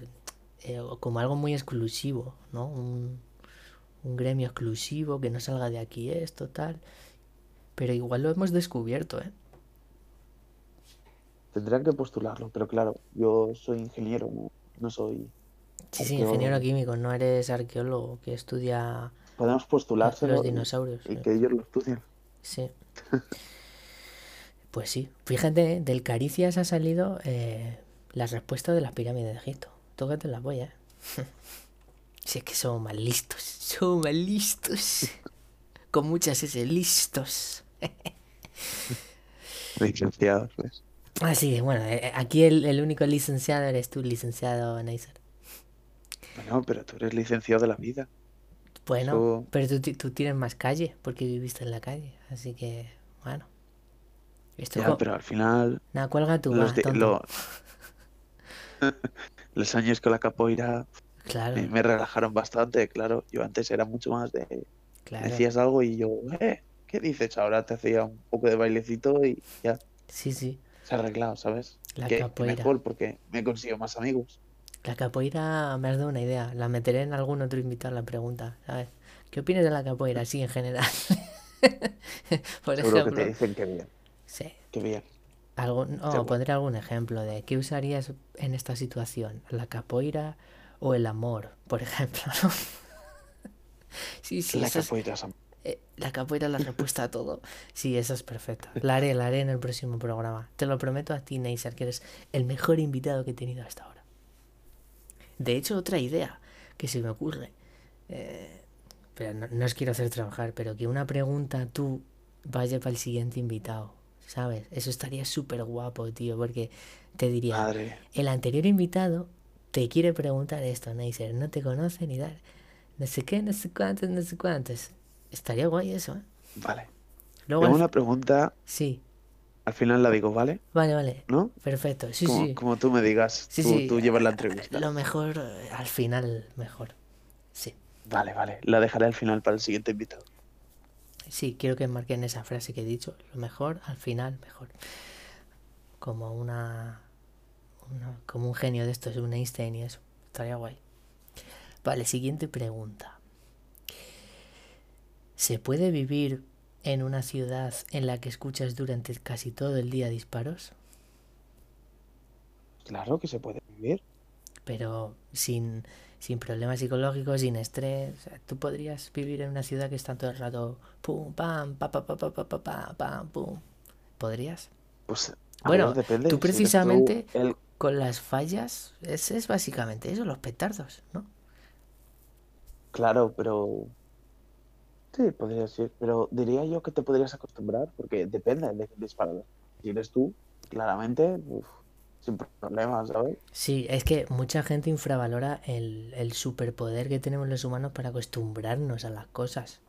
Eh, como algo muy exclusivo, ¿no? Un, un gremio exclusivo que no salga de aquí esto, tal. Pero igual lo hemos descubierto, ¿eh? Tendrían que postularlo, pero claro, yo soy ingeniero, no, no soy Sí, sí, ingeniero químico, no eres arqueólogo que estudia Podemos lo- los dinosaurios. y eh. que ellos lo estudien. Sí, pues sí. Fíjate, ¿eh? del Caricias ha salido eh, la respuesta de las pirámides de Egipto. Tócate la polla, ¿eh? Si es que somos más listos, somos más listos. Con muchas S, listos. Licenciados, ¿ves? Así que bueno, eh, aquí el, el único licenciado eres tú, licenciado Neisser. Bueno, pero tú eres licenciado de la vida. Bueno, Eso, pero tú, tú tienes más calle porque viviste en la calle. Así que, bueno, esto ya, pero al final, Nada, cuelga tú, los, va, de- tonto. lo- los años con la capoeira Claro, me, me relajaron bastante, claro. Yo antes era mucho más de, claro. decías algo y yo, eh, ¿qué dices? Ahora te hacía un poco de bailecito y ya Sí, sí. Se ha arreglado, ¿sabes? La Que, que capoeira. mejor porque me consigo más amigos. La capoeira me has dado una idea. La meteré en algún otro invitado la pregunta, ¿sabes? ¿Qué opinas de la capoeira así en general? Por Seguro que te dicen que bien, sí. que bien. Algún, Seguro. pondré algún ejemplo de qué usarías en esta situación, la capoeira o el amor, por ejemplo, ¿no? Sí, sí, La esas, capoeira es am- Eh, la capoeira es la respuesta a todo. Sí, eso es perfecto. La haré, la haré en el próximo programa. Te lo prometo a ti, Neisser, que eres el mejor invitado que he tenido hasta ahora. De hecho, otra idea que se me ocurre. eh, pero no, no os quiero hacer trabajar, pero que una pregunta tú vaya para el siguiente invitado. ¿Sabes? Eso estaría súper guapo, tío, porque te diría, Madre. el anterior invitado te quiere preguntar esto, Neisser, no te conoce ni dar, no sé qué, no sé cuántos, no sé cuántos. Estaría guay eso, ¿eh? Vale. Luego, Tengo al- una pregunta, sí, al final la digo, ¿vale? vale, vale, ¿No? perfecto, sí, como, sí, como tú me digas, sí, tú, sí, tú llevas la entrevista. Lo mejor, eh, al final, mejor, sí. Vale, vale. La dejaré al final para el siguiente invitado. Sí, quiero que marquen esa frase que he dicho, lo mejor, al final, mejor. Como una, una- como un genio de estos, un Einstein y eso, estaría guay. Vale, siguiente pregunta. ¿Se puede vivir en una ciudad en la que escuchas durante casi todo el día disparos? Claro que se puede vivir. Pero sin, sin problemas psicológicos, sin estrés. Tú podrías vivir en una ciudad que está todo el rato pum, pam, pa, pa, pa, pa, pa, pa, pa, pam, pum. ¿Podrías? Pues, Bueno, ver, depende. tú Si eres precisamente el- con las fallas, ese es básicamente eso, los petardos, ¿no? Claro, pero... Sí, podría ser. Pero diría yo que te podrías acostumbrar, porque depende de qué disparador. Si eres tú, claramente, uf, sin problemas, ¿sabes? Sí, es que mucha gente infravalora el, el superpoder que tenemos los humanos para acostumbrarnos a las cosas.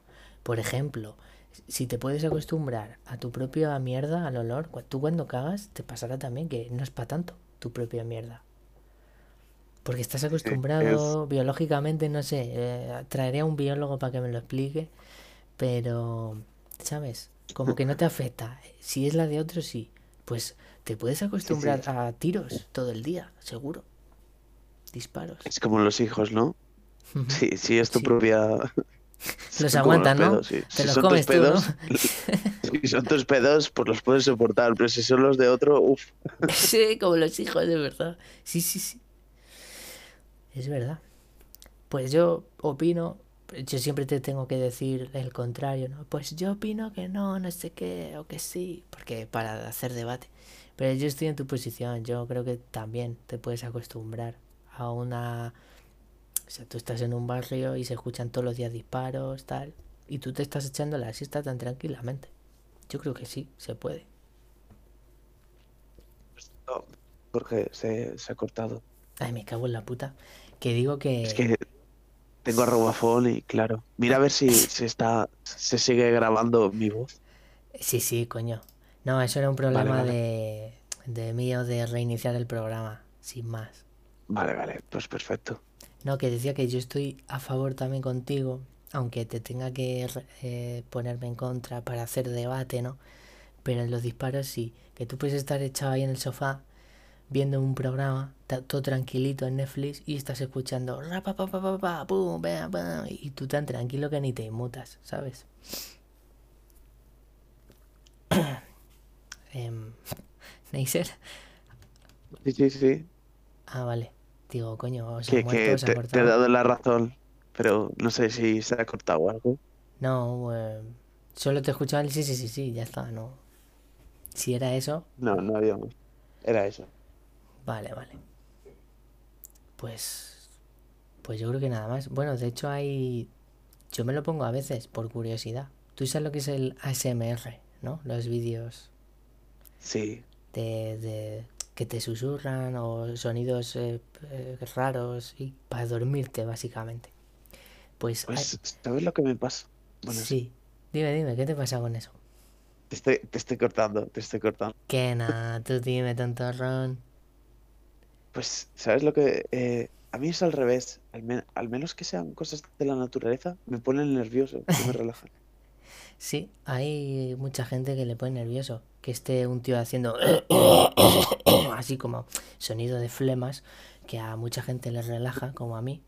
Por ejemplo, si te puedes acostumbrar a tu propia mierda, al olor, tú cuando cagas te pasará también que no es para tanto tu propia mierda. Porque estás acostumbrado biológicamente, no sé, eh, traeré a un biólogo para que me lo explique, pero, ¿sabes? Como que no te afecta. Si es la de otro, sí. Pues te puedes acostumbrar a tiros todo el día, seguro. Disparos. Es como los hijos, ¿no? Sí, sí, es tu Sí. propia... Los aguantan, ¿no? pedos, sí. Te Si los son comes tus tú, ¿no? pedos, si son tus pedos, pues los puedes soportar, pero si son los de otro, uff. Sí, como los hijos, de verdad. Sí, sí, sí. Es verdad. Pues yo opino, yo siempre te tengo que decir el contrario, ¿no? Pues yo opino que no, no sé qué, o que sí, porque para hacer debate. Pero yo estoy en tu posición, yo creo que también te puedes acostumbrar a una... O sea, tú estás en un barrio y se escuchan todos los días disparos, tal, y tú te estás echando la siesta tan tranquilamente. Yo creo que sí, se puede. No, Jorge, se, se ha cortado. Ay, me cago en la puta. Que digo que... Es que tengo a Robafón y claro. Mira a ver si se está, se sigue grabando mi voz. Sí, sí, coño. No, eso era un problema vale. de, de mío de reiniciar el programa, sin más. Vale, vale, pues perfecto. No, que decía que yo estoy a favor también contigo, aunque te tenga que eh, ponerme en contra para hacer debate, ¿no? Pero en los disparos sí, que tú puedes estar echado ahí en el sofá viendo un programa, todo tranquilito en Netflix y estás escuchando ra, pa, pa, pa, pa, pa, pum, bam, bam, y tú tan tranquilo que ni te inmutas, ¿sabes? Em, Neisser, Sí, sí, sí. ah, vale. Digo, coño, os ha Que, muerto, que os ha te, te he dado la razón, pero no sé si se ha cortado algo. No, eh, solo te escuchaba el sí, sí, sí, sí, ya está, no. Si era eso, No, no había más. Era eso. Vale, vale. Pues, pues yo creo que nada más. Bueno, de hecho hay, yo me lo pongo a veces por curiosidad. Tú sabes lo que es el ASMR, ¿no? Los vídeos Sí. de, de que te susurran o sonidos eh, eh, raros y para dormirte básicamente. Pues, hay- Pues, ¿sabes lo que me pasa? Bueno, sí. Dime, dime, ¿qué te pasa con eso? te estoy, te estoy cortando, te estoy cortando. Que nada, tú dime, tontorrón. Pues, ¿sabes lo que...? eh, a mí es al revés. Al, men- al menos que sean cosas de la naturaleza, me ponen nervioso, me relajan. Sí, hay mucha gente que le pone nervioso. Que esté un tío haciendo así como sonido de flemas, que a mucha gente les relaja, como a mí,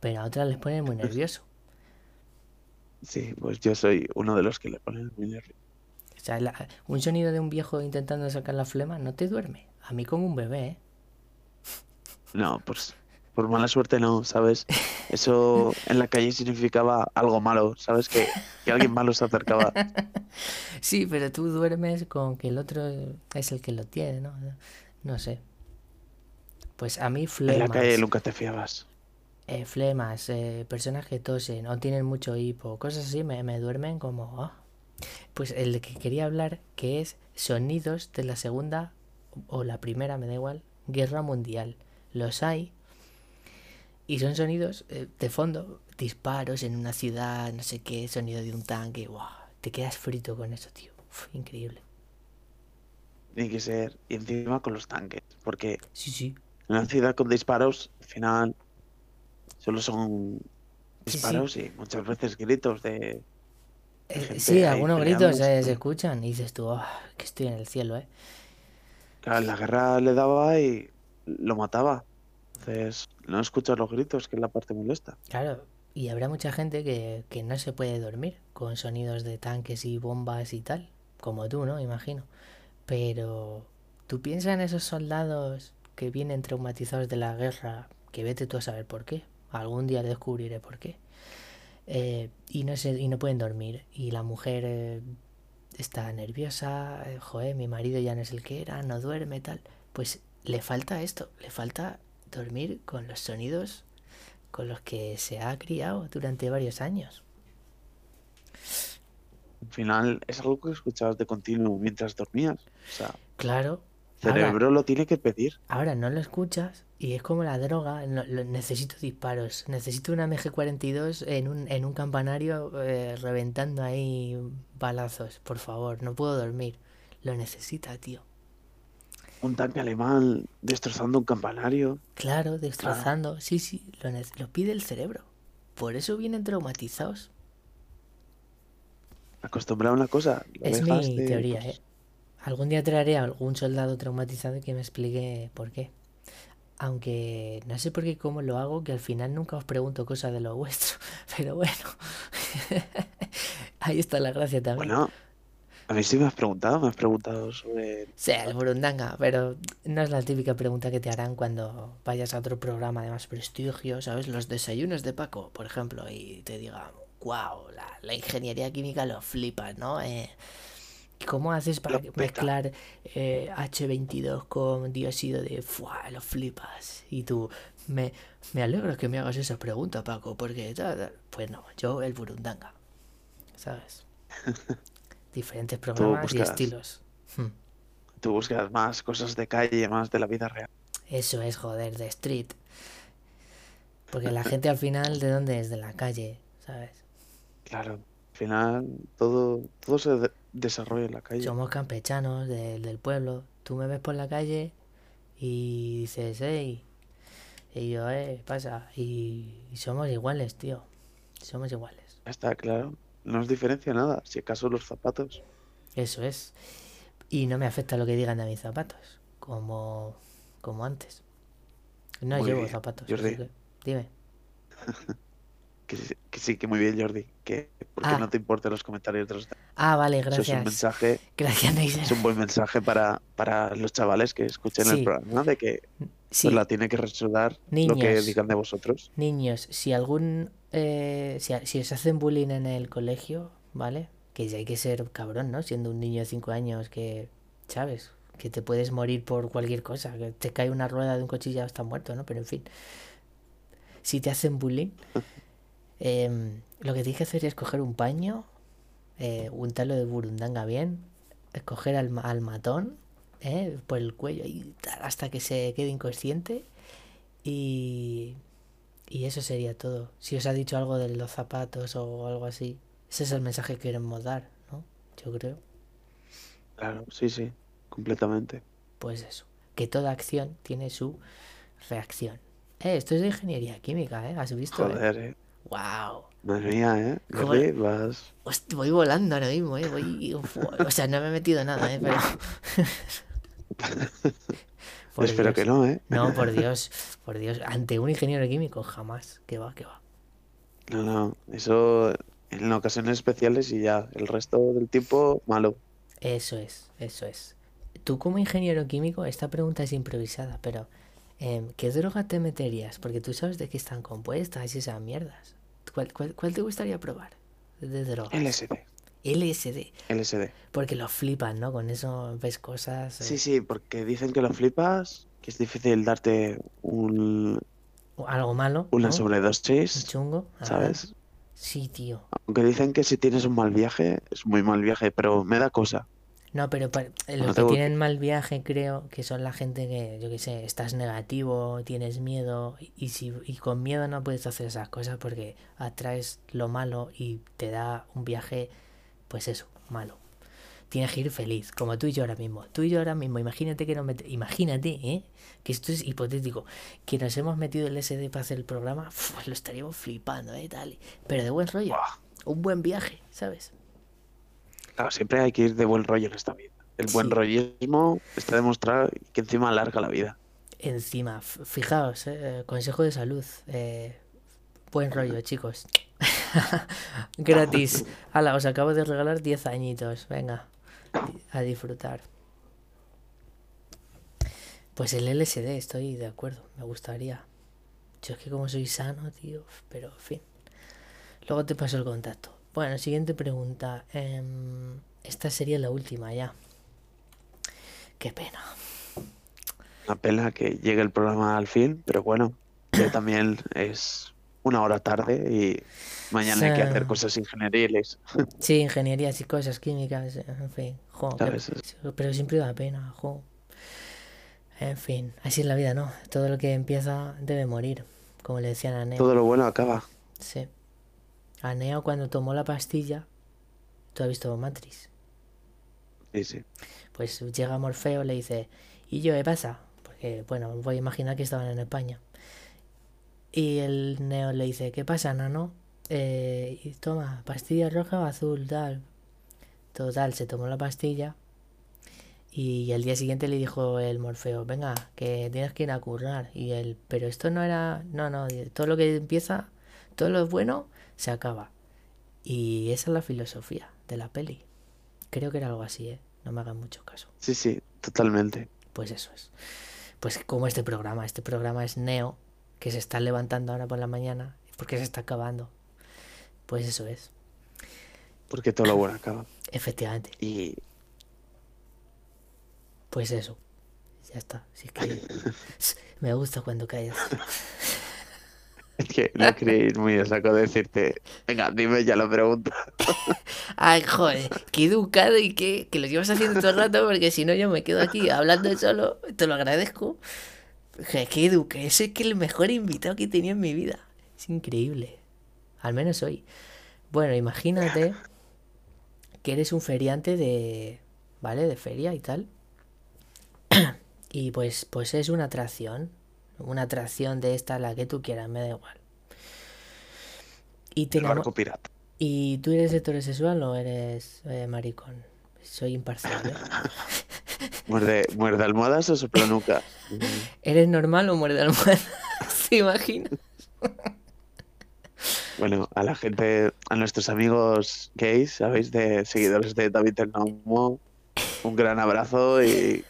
pero a otras les pone muy nervioso. Sí, pues yo soy uno de los que le ponen muy nervioso. O sea, la- un sonido de un viejo intentando sacar la flema no te duerme. A mí como un bebé, ¿eh? No, pues por mala suerte no, ¿sabes? Eso en la calle significaba algo malo, ¿sabes? Que, que alguien malo se acercaba. Sí, pero tú duermes con que el otro es el que lo tiene, ¿no? No sé. Pues a mí En la calle flemas, nunca te fiabas. eh, flemas, eh, personas que tosen o tienen mucho hipo, cosas así me, me duermen como... ah. Pues el que quería hablar, que es sonidos de la Segunda o la Primera, me da igual, Guerra Mundial. Los hay y son sonidos eh, de fondo, disparos en una ciudad, no sé qué, sonido de un tanque, ¡guau! Te quedas frito con eso, tío. Uf, increíble. Tiene que ser. Y encima con los tanques. Porque Sí, sí. en una ciudad con disparos, al final solo son Sí, sí. disparos y muchas veces gritos de, de Eh, sí, algunos gritos eh, se escuchan y dices tú, "Ah, que estoy en el cielo, ¿eh? Claro, la guerra le daba y lo mataba. Entonces, no escuchas los gritos, que es la parte molesta. Claro, y habrá mucha gente que, que no se puede dormir con sonidos de tanques y bombas y tal, como tú, ¿no? Imagino. Pero tú piensas en esos soldados que vienen traumatizados de la guerra, que vete tú a saber por qué. Algún día descubriré por qué. Eh, y no se, y no pueden dormir. Y la mujer eh, está nerviosa, eh, joder, mi marido ya no es el que era, no duerme, tal. Pues le falta esto, le falta dormir con los sonidos con los que se ha criado durante varios años. Al final, es algo que escuchabas de continuo mientras dormías. O sea, Claro, el ahora, cerebro lo tiene que pedir. ahora no lo escuchas y es como la droga, no- lo- necesito disparos, necesito una MG42 en un, en un campanario eh, reventando ahí balazos, por favor, no puedo dormir. Lo necesita, tío. Un tanque alemán destrozando un campanario. Claro, destrozando. Sí, sí, lo, lo pide el cerebro. Por eso vienen traumatizados. acostumbrado a una cosa, Es mi de, teoría, ¿eh? Algún día traeré a algún soldado traumatizado y que me explique por qué. Aunque no sé por qué cómo lo hago, que al final nunca os pregunto cosas de lo vuestro. Pero bueno, ahí está la gracia también. Bueno, a mí sí me has preguntado, me has preguntado sobre... Sea el burundanga, pero no es la típica pregunta que te harán cuando vayas a otro programa de más prestigio, ¿sabes? Los desayunos de Paco, por ejemplo, y te digan, wow, la, la ingeniería química lo flipas, ¿no? Eh, ¿Cómo haces para mezclar eh, H22 con dióxido de fuá, lo flipas? Y tú, me, me alegro que me hagas esa pregunta, Paco, porque tal, tal". pues no, yo el burundanga, ¿sabes? Diferentes programas y estilos. Hmm. tú buscas más cosas de calle, más de la vida real. Eso es joder de street. Porque la gente al final, ¿de dónde es? De la calle, ¿sabes? Claro, al final todo, todo se de- desarrolla en la calle. Somos campechanos de- del pueblo. Tú me ves por la calle y dices, hey, y yo, eh, pasa. Y, y somos iguales, tío. Somos iguales. Está claro, no nos diferencia nada, si acaso los zapatos. Eso es. Y no me afecta lo que digan de mis zapatos. Como, como antes. No Muy llevo bien, zapatos, Jordi. que dime. Que, sí- que sí, que muy bien, Jordi. Que porque Ah, no te importan los comentarios de los ah, vale, Eso es un gracias. mensaje, Gracias, Neisser. es un buen mensaje para, para los chavales que escuchen el programa, de que pues sí. la tiene que resonar lo que digan de vosotros. niños, si algún, eh, si, si os hacen bullying en el colegio, ¿vale? Que ya hay que ser cabrón, ¿no? Siendo un niño de 5 años que, ¿sabes? Que te puedes morir por cualquier cosa, que te cae una rueda de un coche y ya estás muerto, ¿no? Pero en fin, si te hacen bullying, em, lo que tienes que hacer es coger un paño, eh, untarlo de burundanga bien, escoger al, al matón, ¿eh? Por el cuello y tal, hasta que se quede inconsciente y... Y eso sería todo. Si os ha dicho algo de los zapatos o algo así, ese es el mensaje que queremos dar, ¿no? Yo creo. Claro, sí, sí, completamente. Pues eso. Que toda acción tiene su reacción. Eh, esto es de ingeniería química, ¿eh? ¿Has visto, eh? Joder, eh. ¡Wow! Madre mía, ¿eh? ¿Cómo- Jordi, vas... Voy volando ahora mismo, ¿eh? Voy... o sea, no me he metido nada, ¿eh? Pero... Por Espero que Dios. no, ¿eh? No, por Dios. Por Dios. Ante un ingeniero químico, jamás. Que va, que va. No, no, eso en ocasiones especiales y ya, el resto del tiempo malo. Eso es, eso es. Tú como ingeniero químico, esta pregunta es improvisada, pero Em, ¿Qué droga te meterías? Porque tú sabes de qué están compuestas y esas mierdas. ¿Cuál, cuál, cuál te gustaría probar de droga? LSD. LSD. LSD. Porque lo flipan, ¿no? Con eso ves cosas. Sí, eh, sí, porque dicen que lo flipas, que es difícil darte un, algo malo. una ¿no? Un sobredosis, chungo. ajá. ¿sabes? Sí, tío. Aunque dicen que si tienes un mal viaje, es muy mal viaje, pero me da cosa. No, pero eh, los No que tienen mal viaje creo que son la gente que, yo qué sé, estás negativo, tienes miedo y, y si y con miedo no puedes hacer esas cosas porque atraes lo malo y te da un viaje, pues eso, malo. Tienes que ir feliz, como tú y yo ahora mismo. Tú y yo ahora mismo, imagínate que nos mete- imagínate, ¿eh? Que esto es hipotético, que nos hemos metido el SD para hacer el programa, uf, lo estaríamos flipando, ¿eh? Tal, pero de buen rollo, un buen viaje, ¿sabes? Claro, siempre hay que ir de buen rollo en esta vida. El buen rollismo está demostrado que encima alarga la vida. Encima, fijaos, eh, consejo de salud. eh, buen rollo, chicos. Gratis. Hala, os acabo de regalar 10 añitos. Venga, a disfrutar. Pues el LSD, estoy de acuerdo, me gustaría. Yo es que como soy sano, tío, pero en fin. Luego te paso el contacto. Bueno, siguiente pregunta. em, esta sería la última ya. Qué pena. Una pena que llegue el programa al fin, pero bueno, que también es una hora tarde y mañana hay que hacer cosas ingenieriles. Sí, ingenierías y cosas químicas, en fin, pero siempre da pena, jo. En fin, así es la vida, ¿no? Todo lo que empieza debe morir, como le decían a Neo. Todo lo bueno acaba. Sí. A Neo cuando tomó la pastilla, tú has visto Matrix, Sí, sí. pues llega Morfeo, le dice, ¿y yo qué pasa? Porque, bueno, voy a imaginar que estaban en España. Y el Neo le dice, ¿qué pasa, nano? Eh, y toma, pastilla roja o azul, tal. Total, se tomó la pastilla. Y al día siguiente le dijo el Morfeo, venga, que tienes que ir a currar. Y él, pero esto no era, no, no, todo lo que empieza, todo lo bueno, se acaba. Y esa es la filosofía de la peli. Creo que era algo así, ¿eh? No me hagan mucho caso. Sí, sí, totalmente. Pues eso es. Pues como este programa, este programa es Neo, que se está levantando ahora por la mañana, porque se está acabando. Pues eso es, Porque todo lo bueno acaba. efectivamente. Y Pues eso. Ya está. Es que me gusta cuando callas. es que no quería ir muy a saco de decirte, venga, dime ya la pregunta. Ay, joder, qué educado y qué, que lo llevas haciendo todo el rato, porque si no yo me quedo aquí hablando solo. Te lo agradezco. Qué educado. Ese es que el mejor invitado que he tenido en mi vida. Es increíble. Al menos hoy. Bueno, imagínate que eres un feriante de. ¿Vale? De feria y tal. Y pues, pues es una atracción. Una atracción de esta, la que tú quieras, me da igual. Y te El enamo- barco pirata. ¿Y tú eres heterosexual o eres eh, maricón? Soy imparcial. ¿eh? Muerde, muerde almohadas o soplanuca. ¿Eres normal o muerde almohada? ¿Se imagina? Bueno, a la gente, a nuestros amigos gays, ¿sabéis? De seguidores de David el Nomo, un gran abrazo y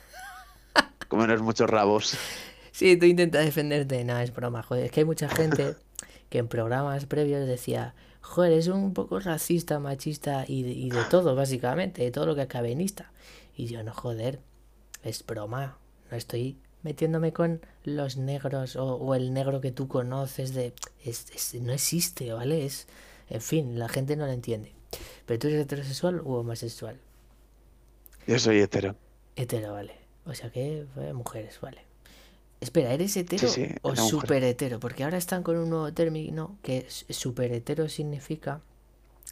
comeros muchos rabos. Sí, tú intentas defenderte. No, es broma, joder. Es que hay mucha gente que en programas previos decía, joder, es un poco racista, machista y de, y de todo, básicamente, de todo lo que acabenista. Y yo, no, joder, es broma. No estoy metiéndome con los negros o, o el negro que tú conoces de... es- es- no existe, ¿vale? Es, en fin, la gente no lo entiende. Pero tú eres heterosexual u homosexual. Yo soy hetero. Hetero, vale. O sea que eh, mujeres, vale. Espera, ¿eres hetero sí, o super hetero? Porque ahora están con un nuevo término que super hetero significa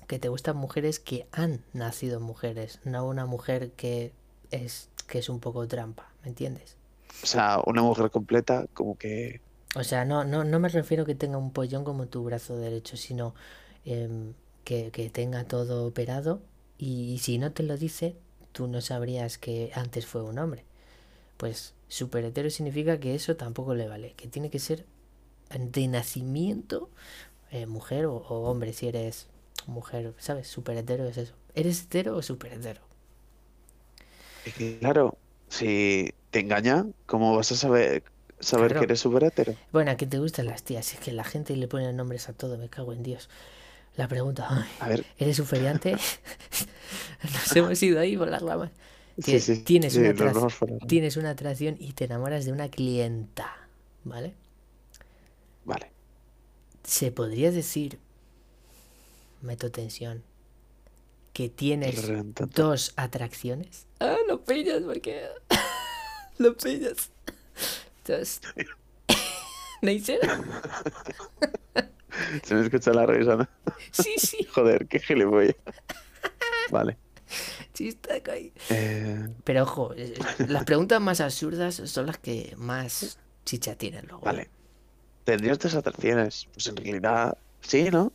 que te gustan mujeres que han nacido mujeres, no una mujer que es que es un poco trampa, ¿me entiendes? O sea, una mujer completa, como que O sea, no, no, no me refiero que tenga un pollón como tu brazo derecho, sino em, que, que tenga todo operado y, y si no te lo dice, tú no sabrías que antes fue un hombre. Pues super hetero significa que eso tampoco le vale, que tiene que ser de nacimiento eh, mujer o, o hombre si eres mujer, ¿sabes? Super hetero es eso. ¿Eres hetero o super hetero? Que, claro, si te engaña, ¿cómo vas a saber saber Claro. que eres súper hetero. Bueno, ¿a qué te gustan las tías? Es que la gente le pone nombres a todo, me cago en Dios. La pregunta, ay, A ver, ¿eres un feriante? Nos hemos ido ahí por las ramas. Que sí, sí, tienes, sí, una tienes una atracción y te enamoras de una clienta, ¿vale? Vale. Se podría decir, meto tensión, que tienes dos atracciones. Ah, lo pillas porque... lo pillas. Dos. ¿Neisser? Se me escucha la risa, ¿no? Sí, sí, Joder, qué gilipollas. Vale. chistaco ahí. Eh, Pero ojo, eh, las preguntas más absurdas son las que más chicha tienen luego. vale. ¿Tendrías dos atracciones? Pues en realidad, sí, ¿no?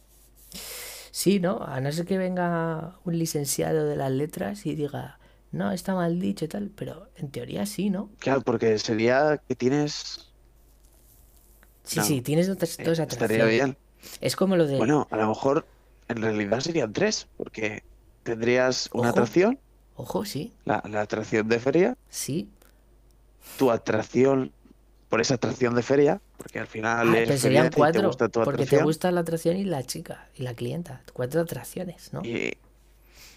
Sí, ¿no? A no ser que venga un licenciado de las letras y diga, no, está mal dicho y tal, pero en teoría sí, ¿no? Claro, porque sería que tienes... Sí, No. sí, tienes dos, dos eh, estaría atracciones. bien. Es como lo de... Bueno, a lo mejor en realidad serían tres, porque tendrías una Ojo. atracción, Ojo, sí, la, la atracción de feria, sí. tu atracción por esa atracción de feria, porque al final Ah, es pero serían y te cuatro, gusta tu porque te gusta la atracción y la chica y la clienta. Cuatro atracciones, ¿no? Y-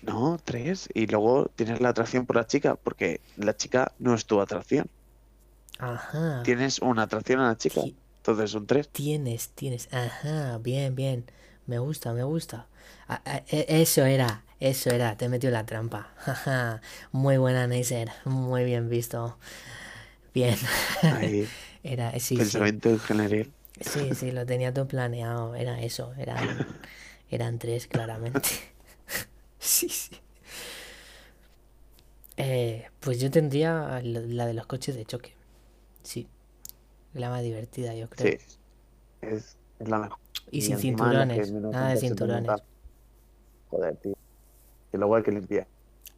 no, tres. Y luego tienes la atracción por la chica, porque la chica no es tu atracción. Ajá. Tienes una atracción a la chica. Entonces son tres. Tienes, tienes. Ajá, bien, bien. Me gusta, me gusta. Ah, ah, e- eso era, eso era. Te metió la trampa. Muy buena, Neisser. Muy bien visto. Bien. Ahí, Era, sí, sí. pensamiento ingenieril. Sí, sí, lo tenía todo planeado. Era eso. Eran, eran tres, claramente. Sí, sí. Eh, pues yo tendría la de los coches de choque. Sí. La más divertida, yo creo. Sí. Es, es la mejor. Y sin la que cinturones. Nada de cinturones. Joder, tío. Luego hay que limpiar.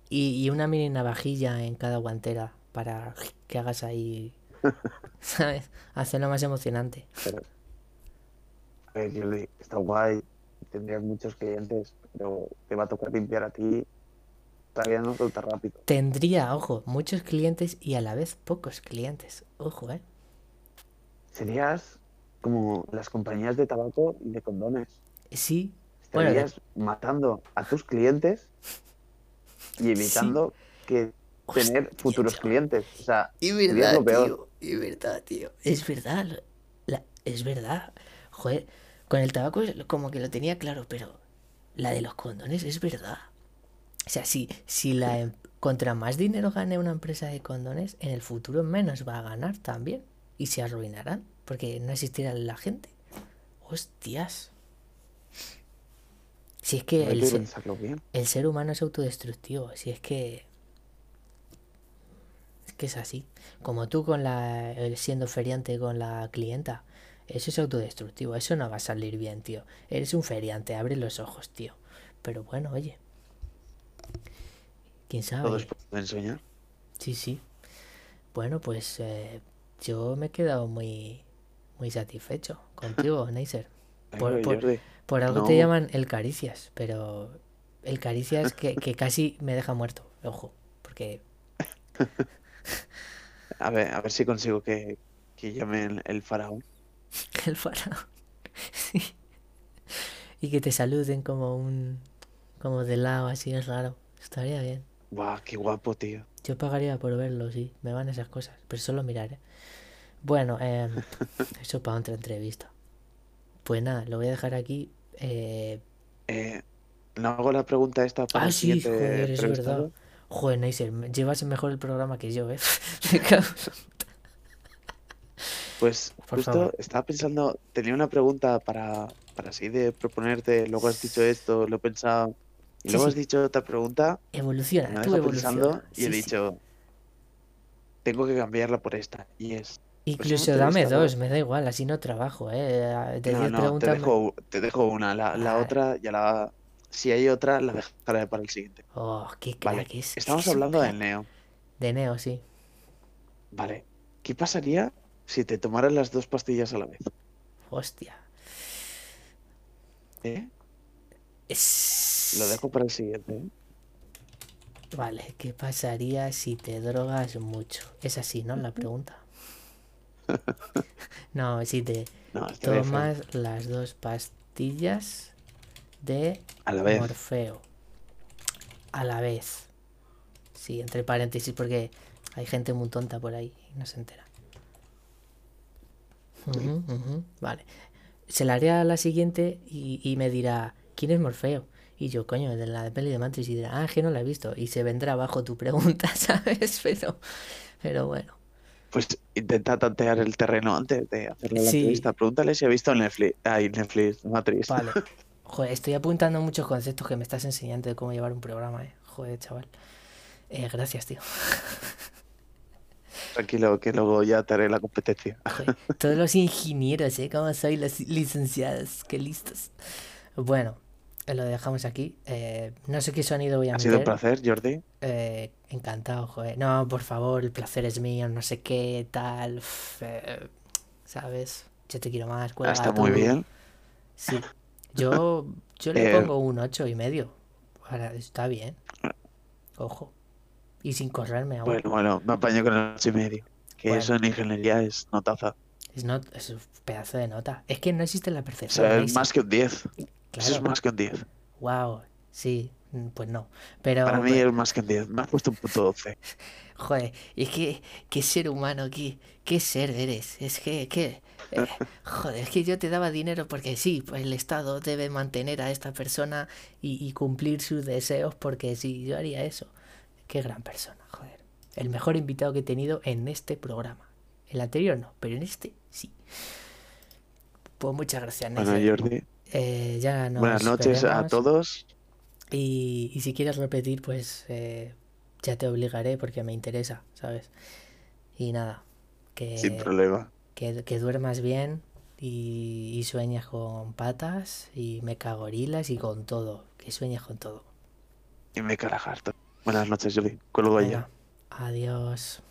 Y, y una mini navajilla en cada guantera para que hagas ahí, ¿sabes? Hacerlo más emocionante. Pero, Jordi, está guay. Tendrías muchos clientes, pero te va a tocar limpiar a ti. Todavía no resulta rápido. Tendría, ojo, muchos clientes y a la vez pocos clientes. Ojo, ¿eh? Serías como las compañías de tabaco y de condones. Sí. Bueno, Estarías matando a tus clientes y evitando que tener Hostia, futuros clientes. O sea, Y verdad, lo peor. tío. Y verdad, tío. Es verdad. la- es verdad. Joder, con el tabaco como que lo tenía claro, pero la de los condones es verdad. O sea, si, si la em- contra más dinero gane una empresa de condones, en el futuro menos va a ganar también. Y se arruinarán, porque no existirá la gente. Hostias. Si es que el, bien. ser humano es autodestructivo, si es que. Es que es así. Como tú con la. el siendo feriante con la clienta. Eso es autodestructivo, eso no va a salir bien, tío. Eres un feriante, abre los ojos, tío. Pero bueno, oye. ¿Quién sabe? Todos pueden soñar. Sí, sí. Bueno, pues eh, yo me he quedado muy. muy satisfecho contigo, Neisser. Por- por-. Por algo No. te llaman el caricias, pero el caricias que, que casi me deja muerto, ojo, porque A ver, a ver si consigo que, que llamen el faraón. el faraón. Sí. Y que te saluden como un. como de lado, así es raro. Estaría bien. Guau, qué guapo, tío. Yo pagaría por verlo, sí. Me van esas cosas, pero solo mirar, ¿eh? Bueno, em, eso para otra entrevista. Pues nada, lo voy a dejar aquí. Eh, Eh, ¿no hago la pregunta esta para Ah, el sí, joder, es verdad. Joder, Neisser, llevas mejor el programa que yo, ¿eh? Pues Por justo favor. estaba pensando, tenía una pregunta para, para así de proponerte, luego has dicho esto, lo he pensado, y Sí, luego sí. has dicho otra pregunta, Evoluciona, me tú pensando y he dicho, tengo que cambiarla por esta, y es, Incluso hemos dame dos, me da igual, así no trabajo, ¿eh? De no, 10 no, te preguntas. dejo, te dejo una, la, la Vale. otra ya la, si hay otra, la dejaré para el siguiente. Oh, qué Vale, crack es. estamos es un hablando crack. del Neo, De Neo, sí. vale, ¿qué pasaría si te tomaras las dos pastillas a la vez? Hostia. ¿Eh? Es- Lo dejo para el siguiente, ¿eh? Vale, ¿qué pasaría si te drogas mucho? Es así, ¿no? La pregunta. No, sí, te No, tomas las dos pastillas de A la vez. Morfeo. A la vez. Sí, entre paréntesis, porque hay gente muy tonta por ahí y no se entera. Vale. Se la haré a la siguiente y, y me dirá, ¿quién es Morfeo? Y yo, coño, de la peli de Matrix, y dirá, ah, que no la he visto. Y se vendrá abajo tu pregunta, ¿sabes? Pero, pero bueno. Pues intenta tantear el terreno antes de hacerle la Sí. entrevista. Pregúntale si ha visto Netflix. Ay, Netflix, Matrix. Vale. Joder, estoy apuntando muchos conceptos que me estás enseñando de cómo llevar un programa, eh. Joder, chaval. Eh, gracias, tío. Tranquilo, que luego ya te haré la competencia. Joder, todos los ingenieros, ¿eh? ¿Cómo soy los licenciados? Qué listos. Bueno, lo dejamos aquí. Eh, no sé qué sonido voy a Ha sido un meter. placer, Jordi. Eh, encantado, joder. No, por favor, el placer es mío, no sé qué, tal. uf, eh, ¿Sabes? Yo te quiero más, cuelga Está muy bien. Sí. Yo, yo le Eh, pongo un ocho y medio. Ahora, está bien. Ojo. Y sin correrme aún. Bueno, bueno, me apaño con el ocho y medio. Que Bueno. eso en ingeniería es notaza. Es, not- es un pedazo de nota. Es que no existe la O percepción. sea, es más que un 10. Eso es más que un 10. Wow. Sí, pues no. Pero, Para mí es más que un 10. Me has puesto un punto 12. joder, es que, qué ser humano, qué, qué ser eres. Es que, que, eh, joder, es que yo te daba dinero porque sí, pues el Estado debe mantener a esta persona y, y cumplir sus deseos porque sí, yo haría eso. Qué gran persona, joder. El mejor invitado que he tenido en este programa. El anterior no, pero en este sí. Pues muchas gracias, Bueno. Jordi, Eh, ya nos buenas noches a todos. Y, y si quieres repetir, pues eh, ya te obligaré porque me interesa, ¿sabes? Y nada, Sin que, problema. que, que duermas bien y, y sueñas con patas y mecagorilas y con todo. Que sueñes con todo. Y me carajarto. Buenas noches, Jordi. Cuelgo. Venga, adiós.